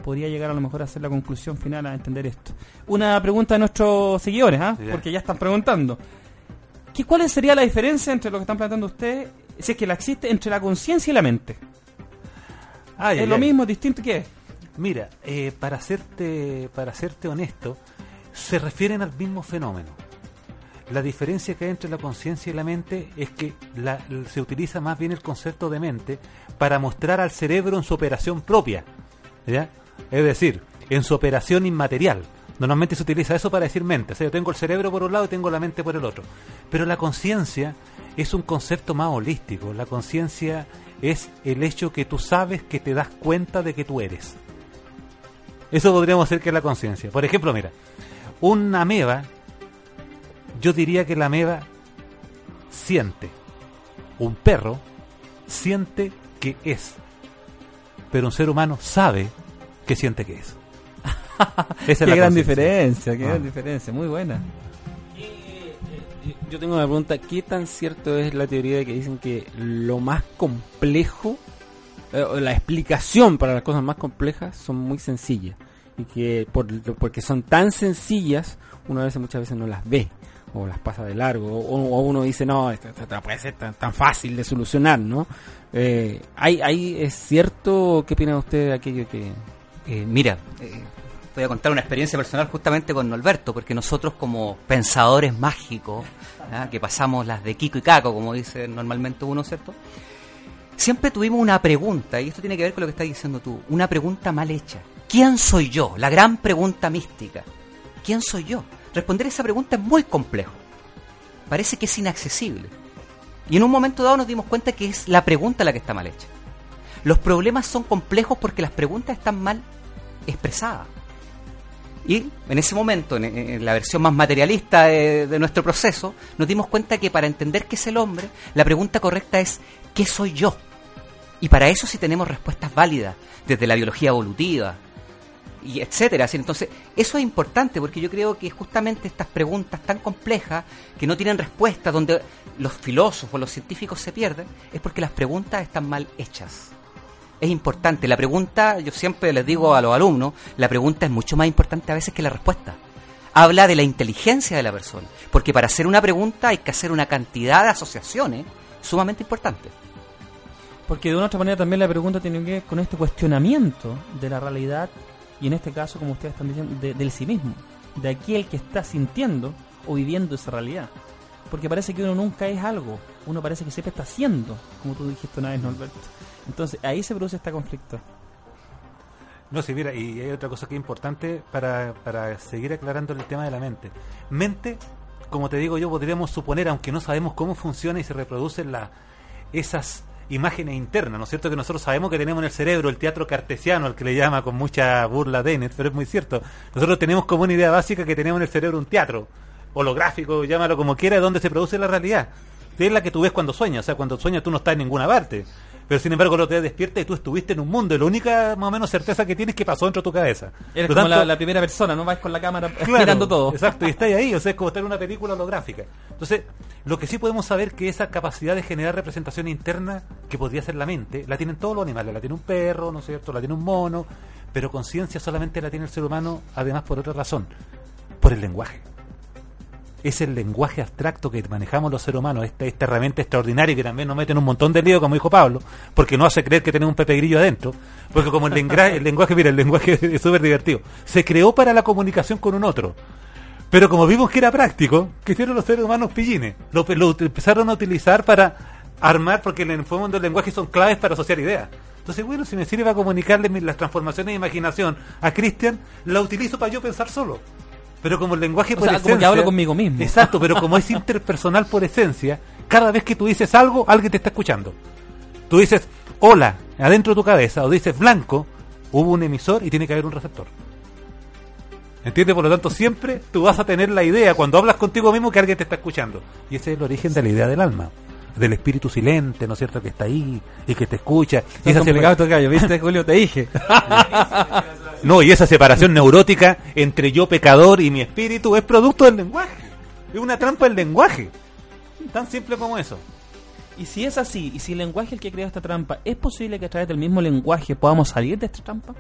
Podría llegar a lo mejor a ser la conclusión final a entender esto. Una pregunta de nuestros seguidores, ¿ah? porque ya están preguntando. ¿Qué, ¿Cuál sería la diferencia entre lo que están planteando ustedes, si es que la existe, entre la conciencia y la mente? ¿Es lo mismo, distinto? ¿Qué Mira, eh, para, hacerte, para hacerte honesto, se refieren al mismo fenómeno la diferencia que hay entre la conciencia y la mente es que se utiliza más bien el concepto de mente para mostrar al cerebro en su operación propia. ¿ya? Es decir, en su operación inmaterial. Normalmente se utiliza eso para decir mente. O sea, yo tengo el cerebro por un lado y tengo la mente por el otro. Pero la conciencia es un concepto más holístico. La conciencia es el hecho que tú sabes que te das cuenta de que tú eres. Eso podríamos decir que es la conciencia. Por ejemplo, mira, un ameba yo diría que la ameba siente. Un perro siente que es. Pero un ser humano sabe que siente que es. Esa qué gran diferencia, qué gran ah. diferencia, muy buena. Yo tengo una pregunta, ¿qué tan cierto es la teoría de que dicen que lo más complejo, eh, la explicación para las cosas más complejas son muy sencillas? Y que por, porque son tan sencillas, uno a veces muchas veces no las ve o las pasa de largo, o, uno dice, no, esto, puede ser tan, tan, fácil de solucionar, ¿no? Eh, ¿hay, es cierto? ¿Qué opina usted de aquello que...? Eh, mira, eh, voy a contar una experiencia personal justamente con Alberto, porque nosotros como pensadores mágicos, ¿ah? que pasamos las de Kiko y Caco, como dice normalmente uno, ¿cierto? Siempre tuvimos una pregunta, y esto tiene que ver con lo que estás diciendo tú, una pregunta mal hecha. ¿Quién soy yo? La gran pregunta mística. ¿Quién soy yo? Responder esa pregunta es muy complejo. Parece que es inaccesible. Y en un momento dado nos dimos cuenta que es la pregunta la que está mal hecha. Los problemas son complejos porque las preguntas están mal expresadas. Y en ese momento, en, la versión más materialista de, de, nuestro proceso, nos dimos cuenta que para entender qué es el hombre, la pregunta correcta es ¿qué soy yo? Y para eso sí tenemos respuestas válidas, desde la biología evolutiva, y etcétera. Entonces, eso es importante porque yo creo que justamente estas preguntas tan complejas, que no tienen respuesta, donde los filósofos, los científicos se pierden, es porque las preguntas están mal hechas. Es importante, la pregunta, yo siempre les digo a los alumnos, la pregunta es mucho más importante a veces que la respuesta. Habla de la inteligencia de la persona, porque para hacer una pregunta hay que hacer una cantidad de asociaciones sumamente importantes. Porque de una otra manera también la pregunta tiene que ver con este cuestionamiento de la realidad y en este caso, como ustedes están diciendo, del sí mismo, de aquel que está sintiendo o viviendo esa realidad. Porque parece que uno nunca es algo, uno parece que siempre está siendo, como tú dijiste una vez, Norberto. Entonces ahí se produce este conflicto. No, sí, mira, y hay otra cosa que es importante para, para seguir aclarando el tema de la mente. Mente, como te digo yo, podríamos suponer, aunque no sabemos cómo funciona y se reproducen la, esas imágenes internas, ¿no es cierto? Que nosotros sabemos que tenemos en el cerebro el teatro cartesiano, al que le llama con mucha burla Dennett, pero es muy cierto. Nosotros tenemos como una idea básica que tenemos en el cerebro un teatro, holográfico, llámalo como quiera, donde se produce la realidad. Es la que tú ves cuando sueñas, o sea, cuando sueñas tú no estás en ninguna parte. Pero sin embargo, lo te despierta y tú estuviste en un mundo. Y la única más o menos certeza que tienes es que pasó dentro de tu cabeza. Eres como la, primera persona, no vas con la cámara mirando todo. Exacto, y estás ahí, o sea, es como estar en una película holográfica. Entonces, lo que sí podemos saber que esa capacidad de generar representación interna, que podría ser la mente, la tienen todos los animales. La tiene un perro, ¿no es cierto? La tiene un mono. Pero conciencia solamente la tiene el ser humano, además por otra razón, por el lenguaje es el lenguaje abstracto que manejamos los seres humanos, esta, esta herramienta extraordinaria que también nos mete en un montón de lío, como dijo Pablo, porque no hace creer que tenemos un Pepe Grillo adentro, porque como el, lenguaje, el lenguaje, mira, el lenguaje es súper divertido, se creó para la comunicación con un otro, pero como vimos que era práctico, ¿qué hicieron los seres humanos pillines? Lo, empezaron a utilizar para armar, porque el fondo el lenguaje son claves para asociar ideas. Entonces, bueno, si me sirve para comunicarle las transformaciones de imaginación a Cristian, la utilizo para yo pensar solo. Pero como el lenguaje por esencia. Como que hablo conmigo mismo. Exacto, pero como es interpersonal por esencia, cada vez que tú dices algo, alguien te está escuchando. Tú dices hola adentro de tu cabeza o dices blanco hubo un emisor y tiene que haber un receptor. ¿Entiendes? Por lo tanto, siempre tú vas a tener la idea, cuando hablas contigo mismo, que alguien te está escuchando. Y ese es el origen de la idea del alma. Del espíritu silente, ¿no es cierto? Que está ahí y que te escucha. Y esa gallo, ¿viste, Julio? Te dije. no, y esa separación neurótica entre yo pecador y mi espíritu es producto del lenguaje. Es una trampa del lenguaje. Tan simple como eso. Y si es así, y si el lenguaje es el que crea esta trampa, ¿es posible que a través del mismo lenguaje podamos salir de esta trampa?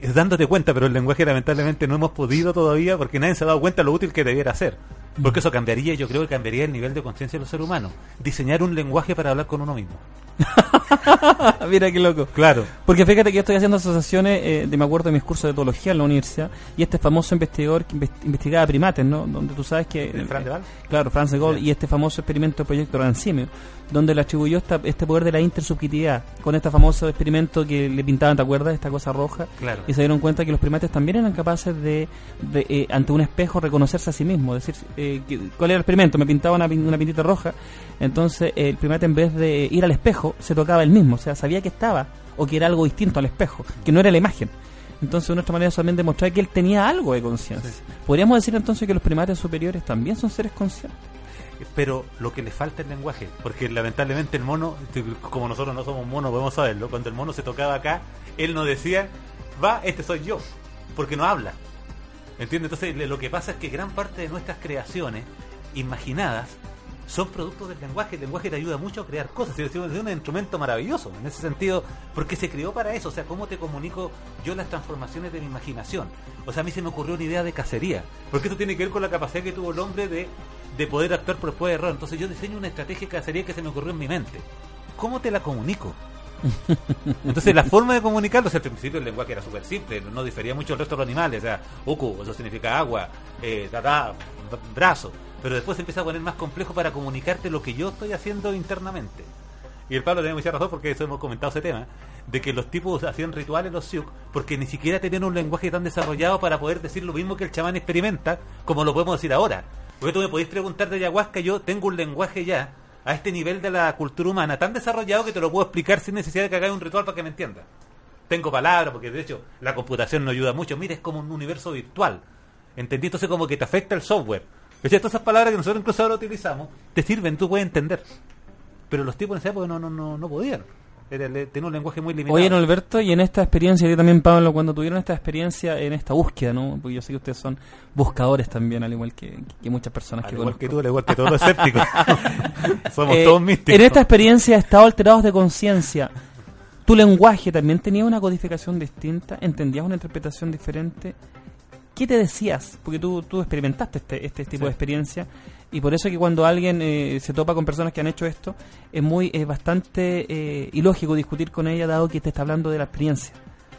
Es dándote cuenta, pero el lenguaje lamentablemente no hemos podido todavía porque nadie se ha dado cuenta de lo útil que debiera ser. Porque eso cambiaría, yo creo que cambiaría el nivel de conciencia de los seres humanos. Diseñar un lenguaje para hablar con uno mismo. Mira qué loco. Claro. Porque fíjate que yo estoy haciendo asociaciones, eh, de me acuerdo de mis cursos de etología en la universidad, y este famoso investigador que investigaba primates, ¿no? Donde tú sabes que... ¿El Fran de? Claro, Franz de Gaulle, y este famoso experimento proyecto Rancimio, donde le atribuyó esta, este poder de la intersubjetividad, con este famoso experimento que le pintaban, ¿te acuerdas? Esta cosa roja. Claro. Y se dieron cuenta que los primates también eran capaces de, eh, ante un espejo, reconocerse a sí mismos. Decir, eh, ¿cuál era el experimento? Me pintaba una, una pintita roja, entonces el primate en vez de ir al espejo, se tocaba el mismo, o sea, sabía que estaba o que era algo distinto al espejo, que no era la imagen. Entonces, de nuestra manera también demostrar que él tenía algo de conciencia. Podríamos decir entonces que los primates superiores también son seres conscientes. Pero lo que le falta es el lenguaje, porque lamentablemente el mono, como nosotros no somos monos, podemos saberlo, cuando el mono se tocaba acá, él no decía, va, este soy yo, porque no habla. ¿Entiendes? Entonces, lo que pasa es que gran parte de nuestras creaciones imaginadas son productos del lenguaje. El lenguaje te ayuda mucho a crear cosas. Es un instrumento maravilloso en ese sentido, porque se creó para eso. O sea, ¿cómo te comunico yo las transformaciones de mi imaginación? O sea, a mí se me ocurrió una idea de cacería, porque esto tiene que ver con la capacidad que tuvo el hombre de, de poder actuar por después de error. Entonces yo diseño una estrategia de cacería que se me ocurrió en mi mente. ¿Cómo te la comunico? Entonces la forma de comunicarlo, o sea, al principio el lenguaje era súper simple, no difería mucho del resto de los animales, o sea, uku, eso significa agua, eh, brazo pero después se empieza a poner más complejo para comunicarte lo que yo estoy haciendo internamente. Y el Pablo tiene mucha razón porque eso hemos comentado ese tema, de que los tipos hacían rituales los Sioux porque ni siquiera tenían un lenguaje tan desarrollado para poder decir lo mismo que el chamán experimenta, como lo podemos decir ahora. Porque tú me podéis preguntar de ayahuasca, yo tengo un lenguaje ya a este nivel de la cultura humana tan desarrollado que te lo puedo explicar sin necesidad de que hagas un ritual para que me entiendas. Tengo palabras, porque de hecho la computación no ayuda mucho. Mira, es como un universo virtual. ¿Entendí? Entonces como que te afecta el software todas esas palabras que nosotros incluso ahora utilizamos te sirven, tú puedes entender. Pero los tipos en esa época no, no, no, no podían. Era, tenían un lenguaje muy limitado. Oye, Alberto, y en esta experiencia, yo también, Pablo, cuando tuvieron esta experiencia en esta búsqueda, ¿no? Porque yo sé que ustedes son buscadores también, al igual que, muchas personas al que igual que tú, al igual que todos los escépticos. Somos eh, todos místicos. En esta experiencia de estado alterados de conciencia, ¿tu lenguaje también tenía una codificación distinta? ¿Entendías una interpretación diferente? ¿Qué te decías? Porque tú, tú experimentaste este, este tipo de experiencia y por eso que cuando alguien eh, se topa con personas que han hecho esto, es muy es bastante eh, ilógico discutir con ella dado que te está hablando de la experiencia.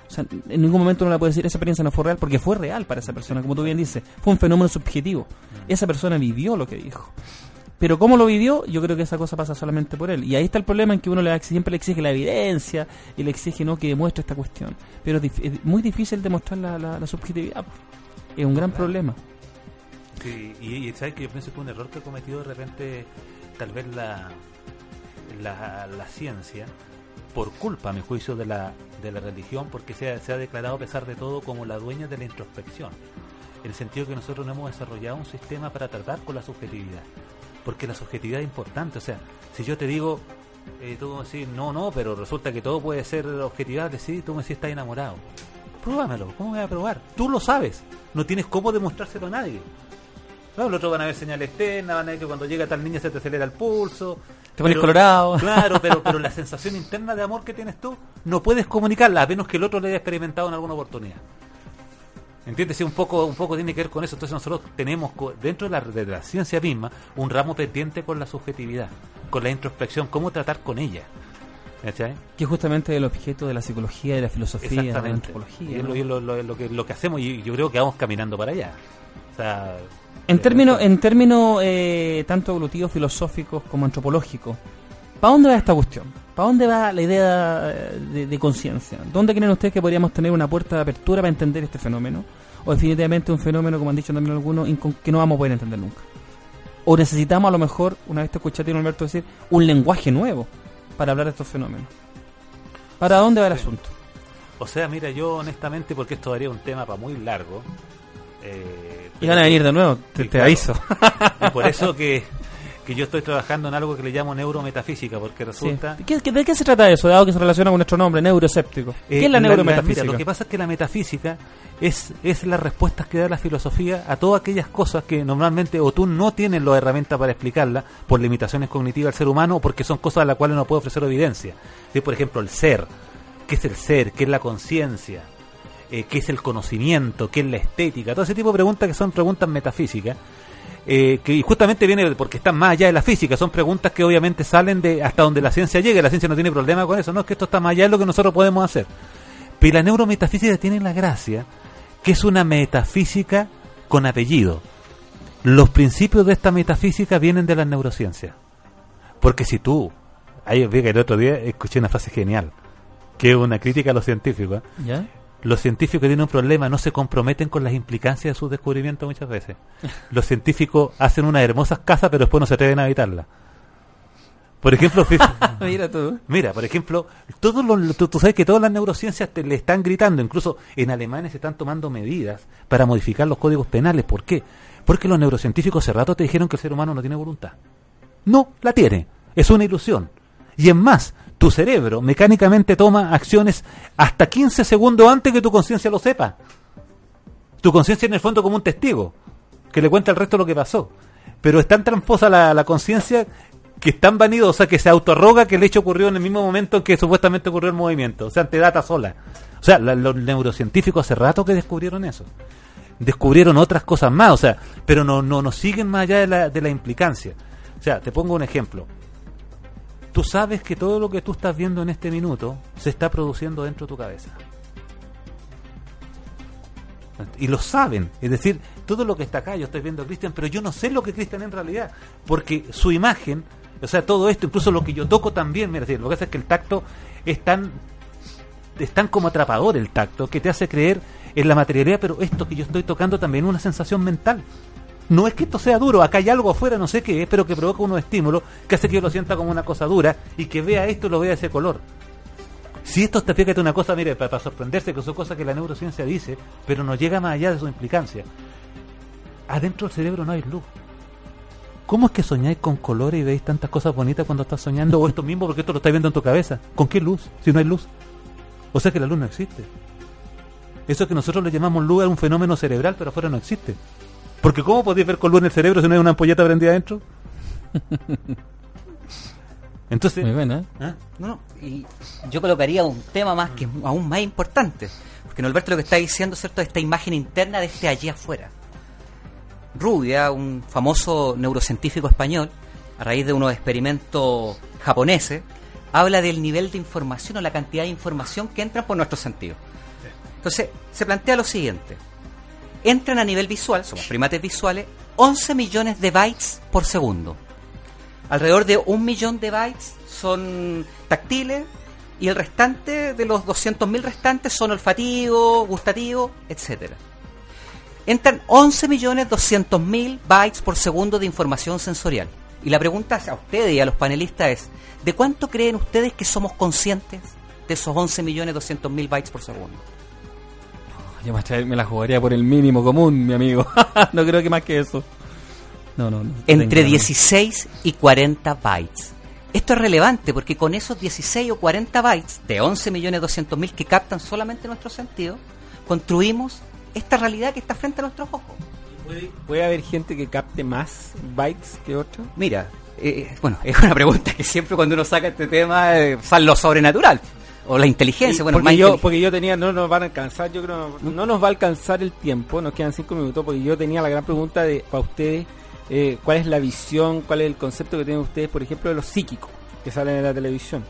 O sea, en ningún momento uno le puede decir esa experiencia no fue real porque fue real para esa persona, como tú bien dices, fue un fenómeno subjetivo. Mm. Esa persona vivió lo que dijo. Pero cómo lo vivió, yo creo que esa cosa pasa solamente por él. Y ahí está el problema en que uno le, siempre le exige la evidencia y le exige no que demuestre esta cuestión. Pero es, muy difícil demostrar la, la subjetividad es un gran problema. Sí, y, sabes que yo pienso que un error que ha cometido de repente tal vez la, la, ciencia, por culpa, a mi juicio, de la, de la religión, porque se ha, se ha declarado a pesar de todo como la dueña de la introspección. En el sentido que nosotros no hemos desarrollado un sistema para tratar con la subjetividad. Porque la subjetividad es importante. O sea, si yo te digo, eh, tú me decís, no, no, pero resulta que todo puede ser objetividad, sí, tú me decís, estás enamorado. Pruébamelo, ¿cómo voy a probar? Tú lo sabes, no tienes cómo demostrárselo a nadie. Claro, los otros van a ver señales externas, van a ver que cuando llega tal niña se te acelera el pulso. Te pones colorado. Claro, pero, pero la sensación interna de amor que tienes tú no puedes comunicarla a menos que el otro le haya experimentado en alguna oportunidad. ¿Entiendes? Sí, un poco, un poco tiene que ver con eso. Entonces nosotros tenemos dentro de la, de la ciencia misma un ramo pendiente con la subjetividad, con la introspección, cómo tratar con ella. Que es justamente el objeto de la psicología, de la filosofía, de la antropología. Y es lo, que, lo que hacemos y yo creo que vamos caminando para allá. en términos en términos eh, tanto evolutivos, filosóficos como antropológicos, ¿para dónde va esta cuestión? ¿Para dónde va la idea eh, de, conciencia? ¿Dónde creen ustedes que podríamos tener una puerta de apertura para entender este fenómeno? ¿O definitivamente un fenómeno, como han dicho también algunos, que no vamos a poder entender nunca? ¿O necesitamos a lo mejor, una vez te escuché a ti, Alberto, decir, un lenguaje nuevo? Para hablar de estos fenómenos. ¿Para dónde va el asunto? O sea, mira, yo honestamente, porque esto daría un tema para muy largo. Eh, y van a venir de nuevo, te, aviso. Y por eso que, que, yo estoy trabajando en algo que le llamo neurometafísica, porque resulta... ¿De qué se trata eso, dado que se relaciona con nuestro nombre, neuroescéptico? ¿Qué es la, neurometafísica? lo que pasa es que la metafísica es, es las respuestas que da la filosofía a todas aquellas cosas que normalmente o tú no tienes las herramientas para explicarlas por limitaciones cognitivas del ser humano o porque son cosas a las cuales no puede ofrecer evidencia. por ejemplo, el ser. ¿Qué es el ser? ¿Qué es la conciencia? Eh, ¿Qué es el conocimiento? ¿Qué es la estética? Todo ese tipo de preguntas que son preguntas metafísicas. Eh, que justamente viene porque están más allá de la física, son preguntas que obviamente salen de hasta donde la ciencia llega, la ciencia no tiene problema con eso, no es que esto está más allá de lo que nosotros podemos hacer. Pero la neurometafísica tiene la gracia que es una metafísica con apellido. Los principios de esta metafísica vienen de las neurociencias. Porque si tú, ahí vi que el otro día escuché una frase genial, que es una crítica a los científicos. ¿Ya? Los científicos que tienen un problema no se comprometen con las implicancias de sus descubrimientos muchas veces. Los científicos hacen unas hermosas casas, pero después no se atreven a habitarlas. Por ejemplo, mira tú. Mira, por ejemplo, todos los, tú, sabes que todas las neurociencias te, le están gritando, incluso en Alemania se están tomando medidas para modificar los códigos penales. ¿Por qué? Porque los neurocientíficos hace rato te dijeron que el ser humano no tiene voluntad. No, la tiene. Es una ilusión. Y en más, tu cerebro mecánicamente toma acciones hasta 15 segundos antes que tu conciencia lo sepa. Tu conciencia en el fondo como un testigo que le cuenta al resto lo que pasó. Pero es tan tramposa la, conciencia que es tan vanidosa que se autorroga que el hecho ocurrió en el mismo momento en que supuestamente ocurrió el movimiento. O sea, ante data sola. O sea, los neurocientíficos hace rato que descubrieron eso. Descubrieron otras cosas más, o sea, pero no, no, no siguen más allá de la, de la implicancia. O sea, te pongo un ejemplo. Tú sabes que todo lo que tú estás viendo en este minuto se está produciendo dentro de tu cabeza. Y lo saben. Es decir, todo lo que está acá, yo estoy viendo a Cristian, pero yo no sé lo que Cristian en realidad. Porque su imagen o sea, todo esto, incluso lo que yo toco también, mira, lo que hace es que el tacto es tan, es tan como atrapador el tacto, que te hace creer en la materialidad, pero esto que yo estoy tocando también es una sensación mental. No es que esto sea duro, acá hay algo afuera, no sé qué pero que provoca unos estímulos que hace que yo lo sienta como una cosa dura y que vea esto y lo vea ese color. Si esto te fíjate una cosa, mire, para, sorprenderse, que son cosas que la neurociencia dice, pero no llega más allá de su implicancia. Adentro del cerebro no hay luz. ¿Cómo es que soñáis con colores y veis tantas cosas bonitas cuando estás soñando? O esto mismo porque esto lo estáis viendo en tu cabeza. ¿Con qué luz? Si no hay luz. O sea que la luz no existe. Eso que nosotros le llamamos luz es un fenómeno cerebral, pero afuera no existe. Porque ¿cómo podéis ver con luz en el cerebro si no hay una ampolleta prendida adentro? Entonces, Muy ¿eh? ¿Ah? No, y yo colocaría un tema más que aún más importante. Porque Norberto lo que está diciendo, ¿cierto? Esta imagen interna de este allí afuera. Rubia, un famoso neurocientífico español, a raíz de unos experimentos japoneses, habla del nivel de información o la cantidad de información que entra por nuestros sentidos. Entonces, se plantea lo siguiente. Entran a nivel visual, somos primates visuales, 11 millones de bytes por segundo. Alrededor de un millón de bytes son táctiles y el restante de los 200.000 restantes son olfativos, gustativos, etcétera entran 11.200.000 bytes por segundo de información sensorial. Y la pregunta a ustedes y a los panelistas es, ¿de cuánto creen ustedes que somos conscientes de esos 11.200.000 bytes por segundo? Yo me la jugaría por el mínimo común, mi amigo. no creo que más que eso. No, no, no. Entre 16 y 40 bytes. Esto es relevante porque con esos 16 o 40 bytes de 11.200.000 que captan solamente nuestro sentido, construimos esta realidad que está frente a nuestros ojos. ¿Puede, haber gente que capte más bytes que otros? Mira, eh, bueno, es una pregunta que siempre cuando uno saca este tema eh, sale lo sobrenatural o la inteligencia. bueno, porque, yo, porque yo tenía, no nos van a alcanzar, yo creo, no nos va a alcanzar el tiempo, nos quedan cinco minutos, porque yo tenía la gran pregunta de para ustedes, ¿cuál es la visión, cuál es el concepto que tienen ustedes, por ejemplo, de los psíquicos que salen en la televisión?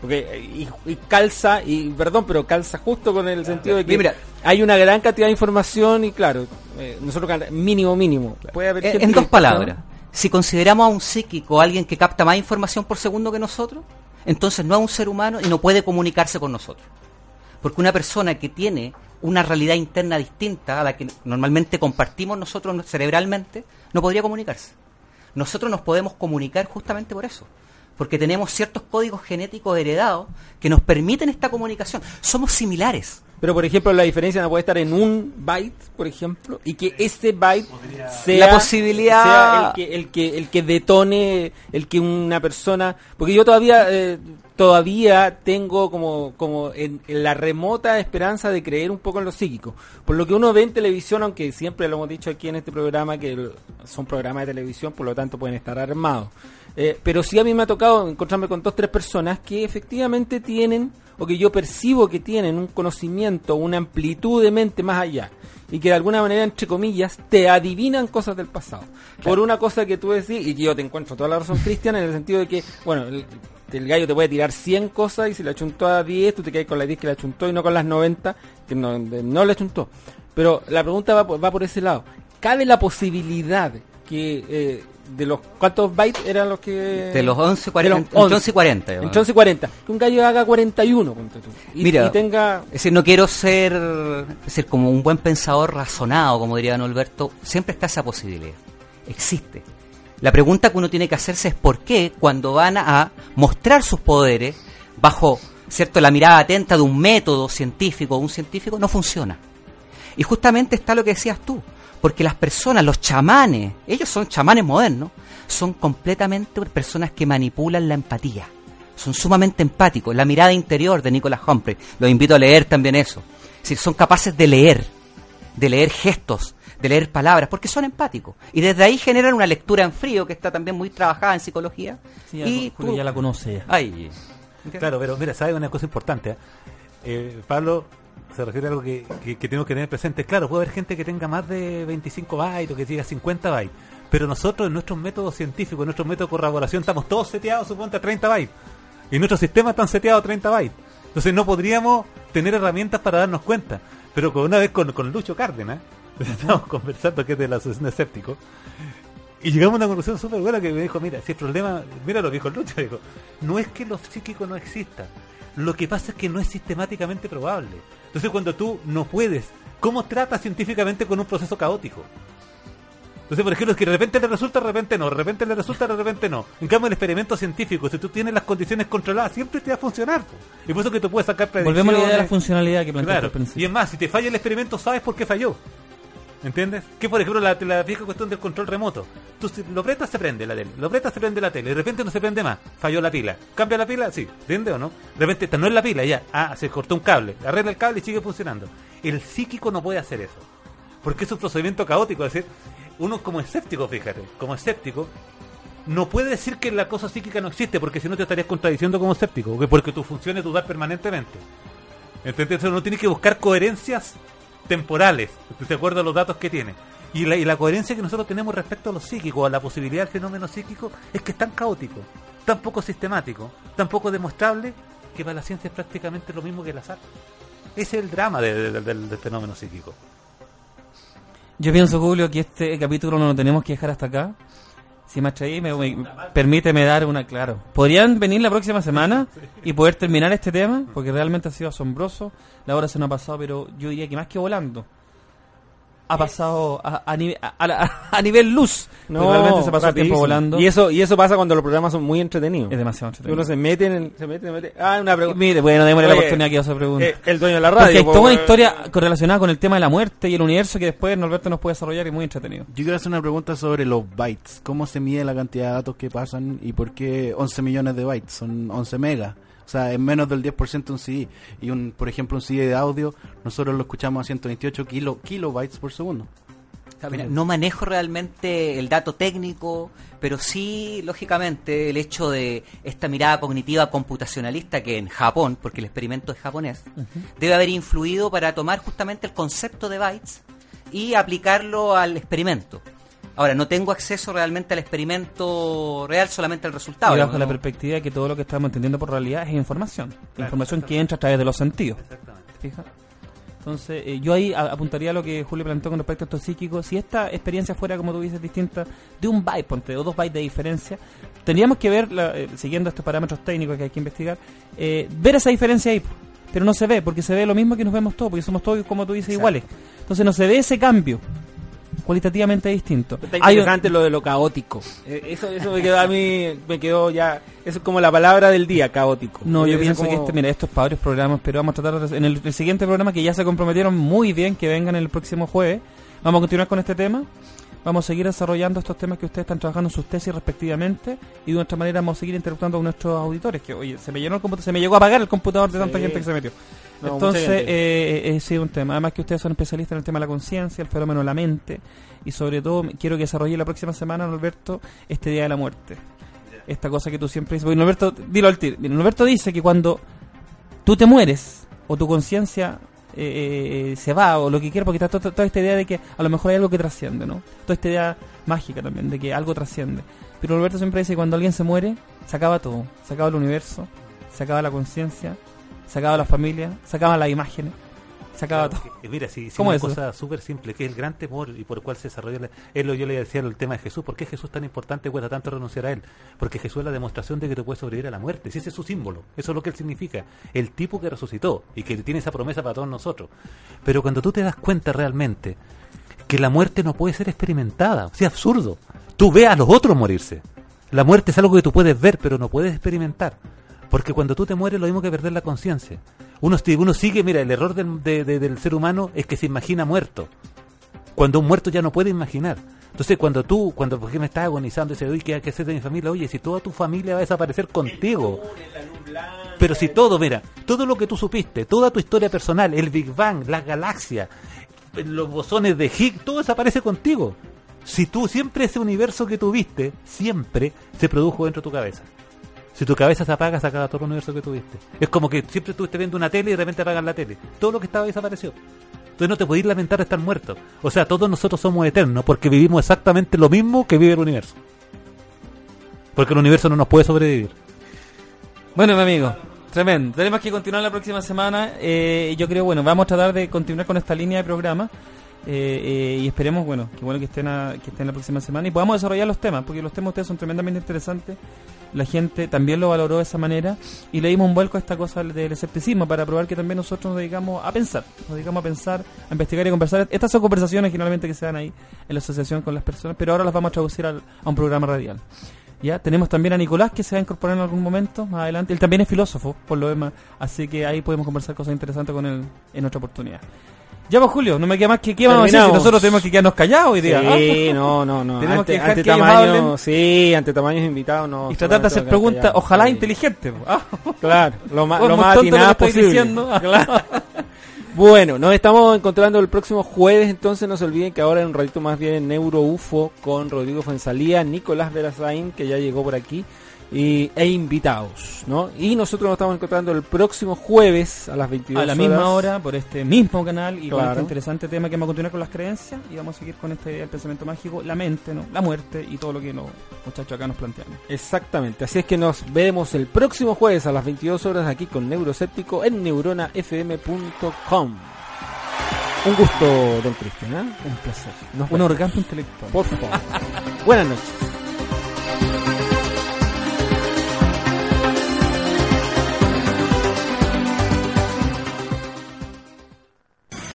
Porque, y, calza, y perdón, pero calza justo con el sentido de que hay una gran cantidad de información y claro, eh, nosotros mínimo, mínimo. Puede haber eh, en dos palabras, si consideramos a un psíquico alguien que capta más información por segundo que nosotros, entonces no es un ser humano y no puede comunicarse con nosotros. Porque una persona que tiene una realidad interna distinta a la que normalmente compartimos nosotros cerebralmente, no podría comunicarse. Nosotros nos podemos comunicar justamente por eso porque tenemos ciertos códigos genéticos heredados que nos permiten esta comunicación. Somos similares. Pero, por ejemplo, la diferencia no puede estar en un byte, por ejemplo, y que ese byte sea, la posibilidad sea el, que, el, que, el que detone, el que una persona... Porque yo todavía eh, todavía tengo como, como en, en, la remota esperanza de creer un poco en lo psíquico. Por lo que uno ve en televisión, aunque siempre lo hemos dicho aquí en este programa, que son programas de televisión, por lo tanto pueden estar armados. Eh, pero sí a mí me ha tocado encontrarme con dos, tres personas que efectivamente tienen o que yo percibo que tienen un conocimiento, una amplitud de mente más allá y que de alguna manera, entre comillas, te adivinan cosas del pasado. Por una cosa que tú decís, y que yo te encuentro toda la razón, Cristian, en el sentido de que, bueno, el, el, gallo te puede tirar 100 cosas y si le achuntó a 10, tú te quedas con las 10 que le achuntó y no con las 90 que no, no le achuntó. Pero la pregunta va, va por ese lado. ¿Cabe la posibilidad que eh, de los cuántos bytes eran los que de los 11 40 de los 11, 11 40 entre 11 y 40 que un gallo haga 41 y, Mira, y tenga es decir no quiero ser es decir como un buen pensador razonado como diría Don Alberto. Siempre está esa posibilidad. Existe. La pregunta que uno tiene que hacerse es por qué cuando van a mostrar sus poderes bajo cierto la mirada atenta de un método científico o un científico no funciona y justamente está lo que decías tú porque las personas, los chamanes, ellos son chamanes modernos, son completamente personas que manipulan la empatía. Son sumamente empáticos. La mirada interior de Nicholas Humphrey, los invito a leer también eso. Es decir, son capaces de leer, de leer gestos, de leer palabras, porque son empáticos. Y desde ahí generan una lectura en frío, que está también muy trabajada en psicología. Sí, y Julio ya la conoce. Ay, claro, pero mira, ¿sabes una cosa importante? Eh, Pablo se refiere a algo que, que, que, tenemos que tener presente. Claro, puede haber gente que tenga más de 25 bytes o que tenga 50 bytes, pero nosotros en nuestros métodos científicos, en nuestros métodos de corroboración, estamos todos seteados, suponte, a 30 bytes. Y nuestros sistemas están seteados a 30 bytes. Entonces no podríamos tener herramientas para darnos cuenta. Pero una vez con, con Lucho Cárdenas, estábamos conversando que es de la asociación escéptico, y llegamos a una conclusión súper buena que me dijo, mira, si el problema, mira lo que dijo Lucho, dijo, no es que los psíquicos no existan, lo que pasa es que no es sistemáticamente probable. Entonces cuando tú no puedes, ¿cómo tratas científicamente con un proceso caótico? Entonces, por ejemplo, es que de repente le resulta, de repente no, de repente le resulta, de repente no. En cambio, el experimento científico, si tú tienes las condiciones controladas, siempre te va a funcionar. Y por eso que tú puedes sacar predicciones. Volvemos a la idea de la funcionalidad que planteaste claro. al principio. Y es más, si te falla el experimento, sabes por qué falló. ¿Entiendes? Que por ejemplo la, la vieja cuestión del control remoto. Tú lo apretas, se prende la tele. Lo apretas, se prende la tele. De repente no se prende más. Falló la pila. ¿Cambia la pila? Sí. ¿Entiende o no? De repente esta no es la pila, ya. Ah, se cortó un cable. Arregla el cable y sigue funcionando. El psíquico no puede hacer eso. Porque es un procedimiento caótico. Es decir, uno como escéptico, fíjate, como escéptico, no puede decir que la cosa psíquica no existe, porque si no te estarías contradiciendo como escéptico. Porque tu función es dudar permanentemente. Entonces uno tiene que buscar coherencias temporales, de acuerdo a los datos que tiene. Y la, y la coherencia que nosotros tenemos respecto a lo psíquico, a la posibilidad del fenómeno psíquico, es que es tan caótico, tan poco sistemático, tan poco demostrable, que para la ciencia es prácticamente lo mismo que el azar. Ese es el drama de, de, de, del, del fenómeno psíquico. Yo pienso, Julio, que este capítulo no lo tenemos que dejar hasta acá. Si me atreví, me, me, permíteme dar una, claro. ¿Podrían venir la próxima semana y poder terminar este tema? Porque realmente ha sido asombroso. La hora se nos ha pasado, pero yo diría que más que volando. Ha pasado a, a, nive, a, a, a nivel luz. No, realmente se pasó el tiempo volando. Y eso, y eso pasa cuando los programas son muy entretenidos. Es demasiado entretenido. Uno se mete en el, se mete, se mete. Ah, una pregunta. Mire, bueno, démosle la oportunidad que yo se pregunte. Eh, el dueño de la radio. Porque hay toda una historia correlacionada con el tema de la muerte y el universo que después Norberto nos puede desarrollar y es muy entretenido. Yo quiero hacer una pregunta sobre los bytes. ¿Cómo se mide la cantidad de datos que pasan y por qué 11 millones de bytes? Son 11 megas. O sea, es menos del 10% de un CD. Y, un, por ejemplo, un CD de audio, nosotros lo escuchamos a 128 kilo, kilobytes por segundo. Mira, no manejo realmente el dato técnico, pero sí, lógicamente, el hecho de esta mirada cognitiva computacionalista que en Japón, porque el experimento es japonés, uh -huh. debe haber influido para tomar justamente el concepto de bytes y aplicarlo al experimento. Ahora, no tengo acceso realmente al experimento real, solamente al resultado. Y bajo ¿no? la perspectiva de que todo lo que estamos entendiendo por realidad es información. Claro, información que entra a través de los sentidos. Exactamente. ¿Fija? Entonces, eh, yo ahí apuntaría a lo que Julio planteó con respecto a estos psíquicos. Si esta experiencia fuera, como tú dices, distinta de un byte, ponte, o dos bytes de diferencia, tendríamos que ver, la, eh, siguiendo estos parámetros técnicos que hay que investigar, eh, ver esa diferencia ahí. Pero no se ve, porque se ve lo mismo que nos vemos todos, porque somos todos, como tú dices, Exacto. iguales. Entonces, no se ve ese cambio. Cualitativamente distinto. Está Hay interesante lo de lo caótico. Eh, Eso, eso me quedó a mí, me quedó ya, eso es como la palabra del día, caótico. No, yo pienso como- que este, mira, esto es para varios programas, pero vamos a tratar de- en el, el siguiente programa que ya se comprometieron muy bien que vengan el próximo jueves. Vamos a continuar con este tema. Vamos a seguir desarrollando estos temas que ustedes están trabajando en sus tesis respectivamente y de nuestra manera vamos a seguir interactuando con nuestros auditores. Que oye, se me llenó el computador, se me llegó a apagar el computador de tanta Sí. gente que se metió. No, Entonces, mucha gente. eh, eh, sí, un tema. Además que ustedes son especialistas en el tema de la conciencia, el fenómeno de la mente y sobre todo quiero que desarrolle la próxima semana, Norberto, este Día de la Muerte. Esta cosa que tú siempre dices. Porque Norberto, dilo al tiro. Mira, Norberto dice que cuando tú te mueres o tu conciencia eh, eh, se va o lo que quiera, porque está toda, toda esta idea de que a lo mejor hay algo que trasciende, ¿no? Toda esta idea mágica también de que algo trasciende. Pero Norberto siempre dice que cuando alguien se muere, se acaba todo. Se acaba el universo, se acaba la conciencia, se acaba la familia, se acaban las imágenes, se acaba Claro, todo. que- Mira, si, si ¿Cómo una eso? cosa súper simple, que es el gran temor y por el cual se desarrolla, la- es lo yo le decía el tema de Jesús, ¿por qué Jesús es tan importante cuesta tanto renunciar a él? Porque Jesús es la demostración de que tú puedes sobrevivir a la muerte, si ese es su símbolo, eso es lo que él significa, el tipo que resucitó y que tiene esa promesa para todos nosotros. Pero cuando tú te das cuenta realmente que la muerte no puede ser experimentada, o sea, absurdo, tú ves a los otros morirse. La muerte es algo que tú puedes ver, pero no puedes experimentar. Porque cuando tú te mueres, lo mismo que perder la conciencia. Uno, uno sigue, mira, el error del, de- de- del ser humano es que se imagina muerto. Cuando un muerto ya no puede imaginar. Entonces, cuando tú, cuando por ejemplo estás agonizando, dices, oye, ¿qué hay que hacer de mi familia? Oye, si toda tu familia va a desaparecer contigo. Pero si todo, mira, todo lo que tú supiste, toda tu historia personal, el Big Bang, las galaxias, los bosones de Higgs, todo desaparece contigo. Si tú siempre ese universo que tuviste, siempre se produjo dentro de tu cabeza. Si tu cabeza se apaga, se acaba todo el universo que tuviste. Es como que siempre estuviste viendo una tele y de repente apagan la tele. Todo lo que estaba desapareció. Entonces no te podéis lamentar de estar muerto. O sea, todos nosotros somos eternos porque vivimos exactamente lo mismo que vive el universo. Porque el universo no nos puede sobrevivir. Bueno, mi amigo, tremendo. Tenemos que continuar la próxima semana. eh, yo creo, bueno, vamos a tratar de continuar con esta línea de programa. Eh, eh, y esperemos, bueno, que bueno que estén, a- que estén la próxima semana y podamos desarrollar los temas, porque los temas de ustedes son tremendamente interesantes. La gente también lo valoró de esa manera y le dimos un vuelco a esta cosa del escepticismo para probar que también nosotros nos dedicamos a pensar, nos dedicamos a pensar, a investigar y conversar. Estas son conversaciones generalmente que se dan ahí en la asociación con las personas, pero ahora las vamos a traducir al- a un programa radial. Ya tenemos también a Nicolás que se va a incorporar en algún momento más adelante. Él también es filósofo, por lo demás, así que ahí podemos conversar cosas interesantes con él en otra oportunidad. Ya pues Julio, no me queda más que qué vamos a decir si nosotros tenemos que quedarnos callados hoy día. Sí, Ah, no, no, no. Tenemos ante, que ante que tamaño, sí, ante tamaños invitados, no. y tratar de hacer preguntas, callados. ojalá Sí. inteligentes. Ah, Claro, lo más, Por lo más atinadas posible. diciendo. Claro. Bueno, nos estamos encontrando el próximo jueves, entonces no se olviden que ahora en un ratito más viene Neuro UFO con Rodrigo Fuensalía, Nicolás Verazain, que ya llegó por aquí, y, e invitados, ¿no? Y nosotros nos estamos encontrando el próximo jueves a las 22 a la misma hora, por este mismo canal y con Claro. este interesante tema que vamos a continuar con las creencias y vamos a seguir con esta idea del pensamiento mágico, la mente, ¿no? la muerte y todo lo que los muchachos acá nos plantean. Exactamente, así es que nos vemos el próximo jueves a las 22 horas aquí con Neuroséptico en neuronafm.com. Un gusto, don Cristian, ¿eh? Un placer. Nos Un orgasmo intelectual. Por favor. Buenas noches.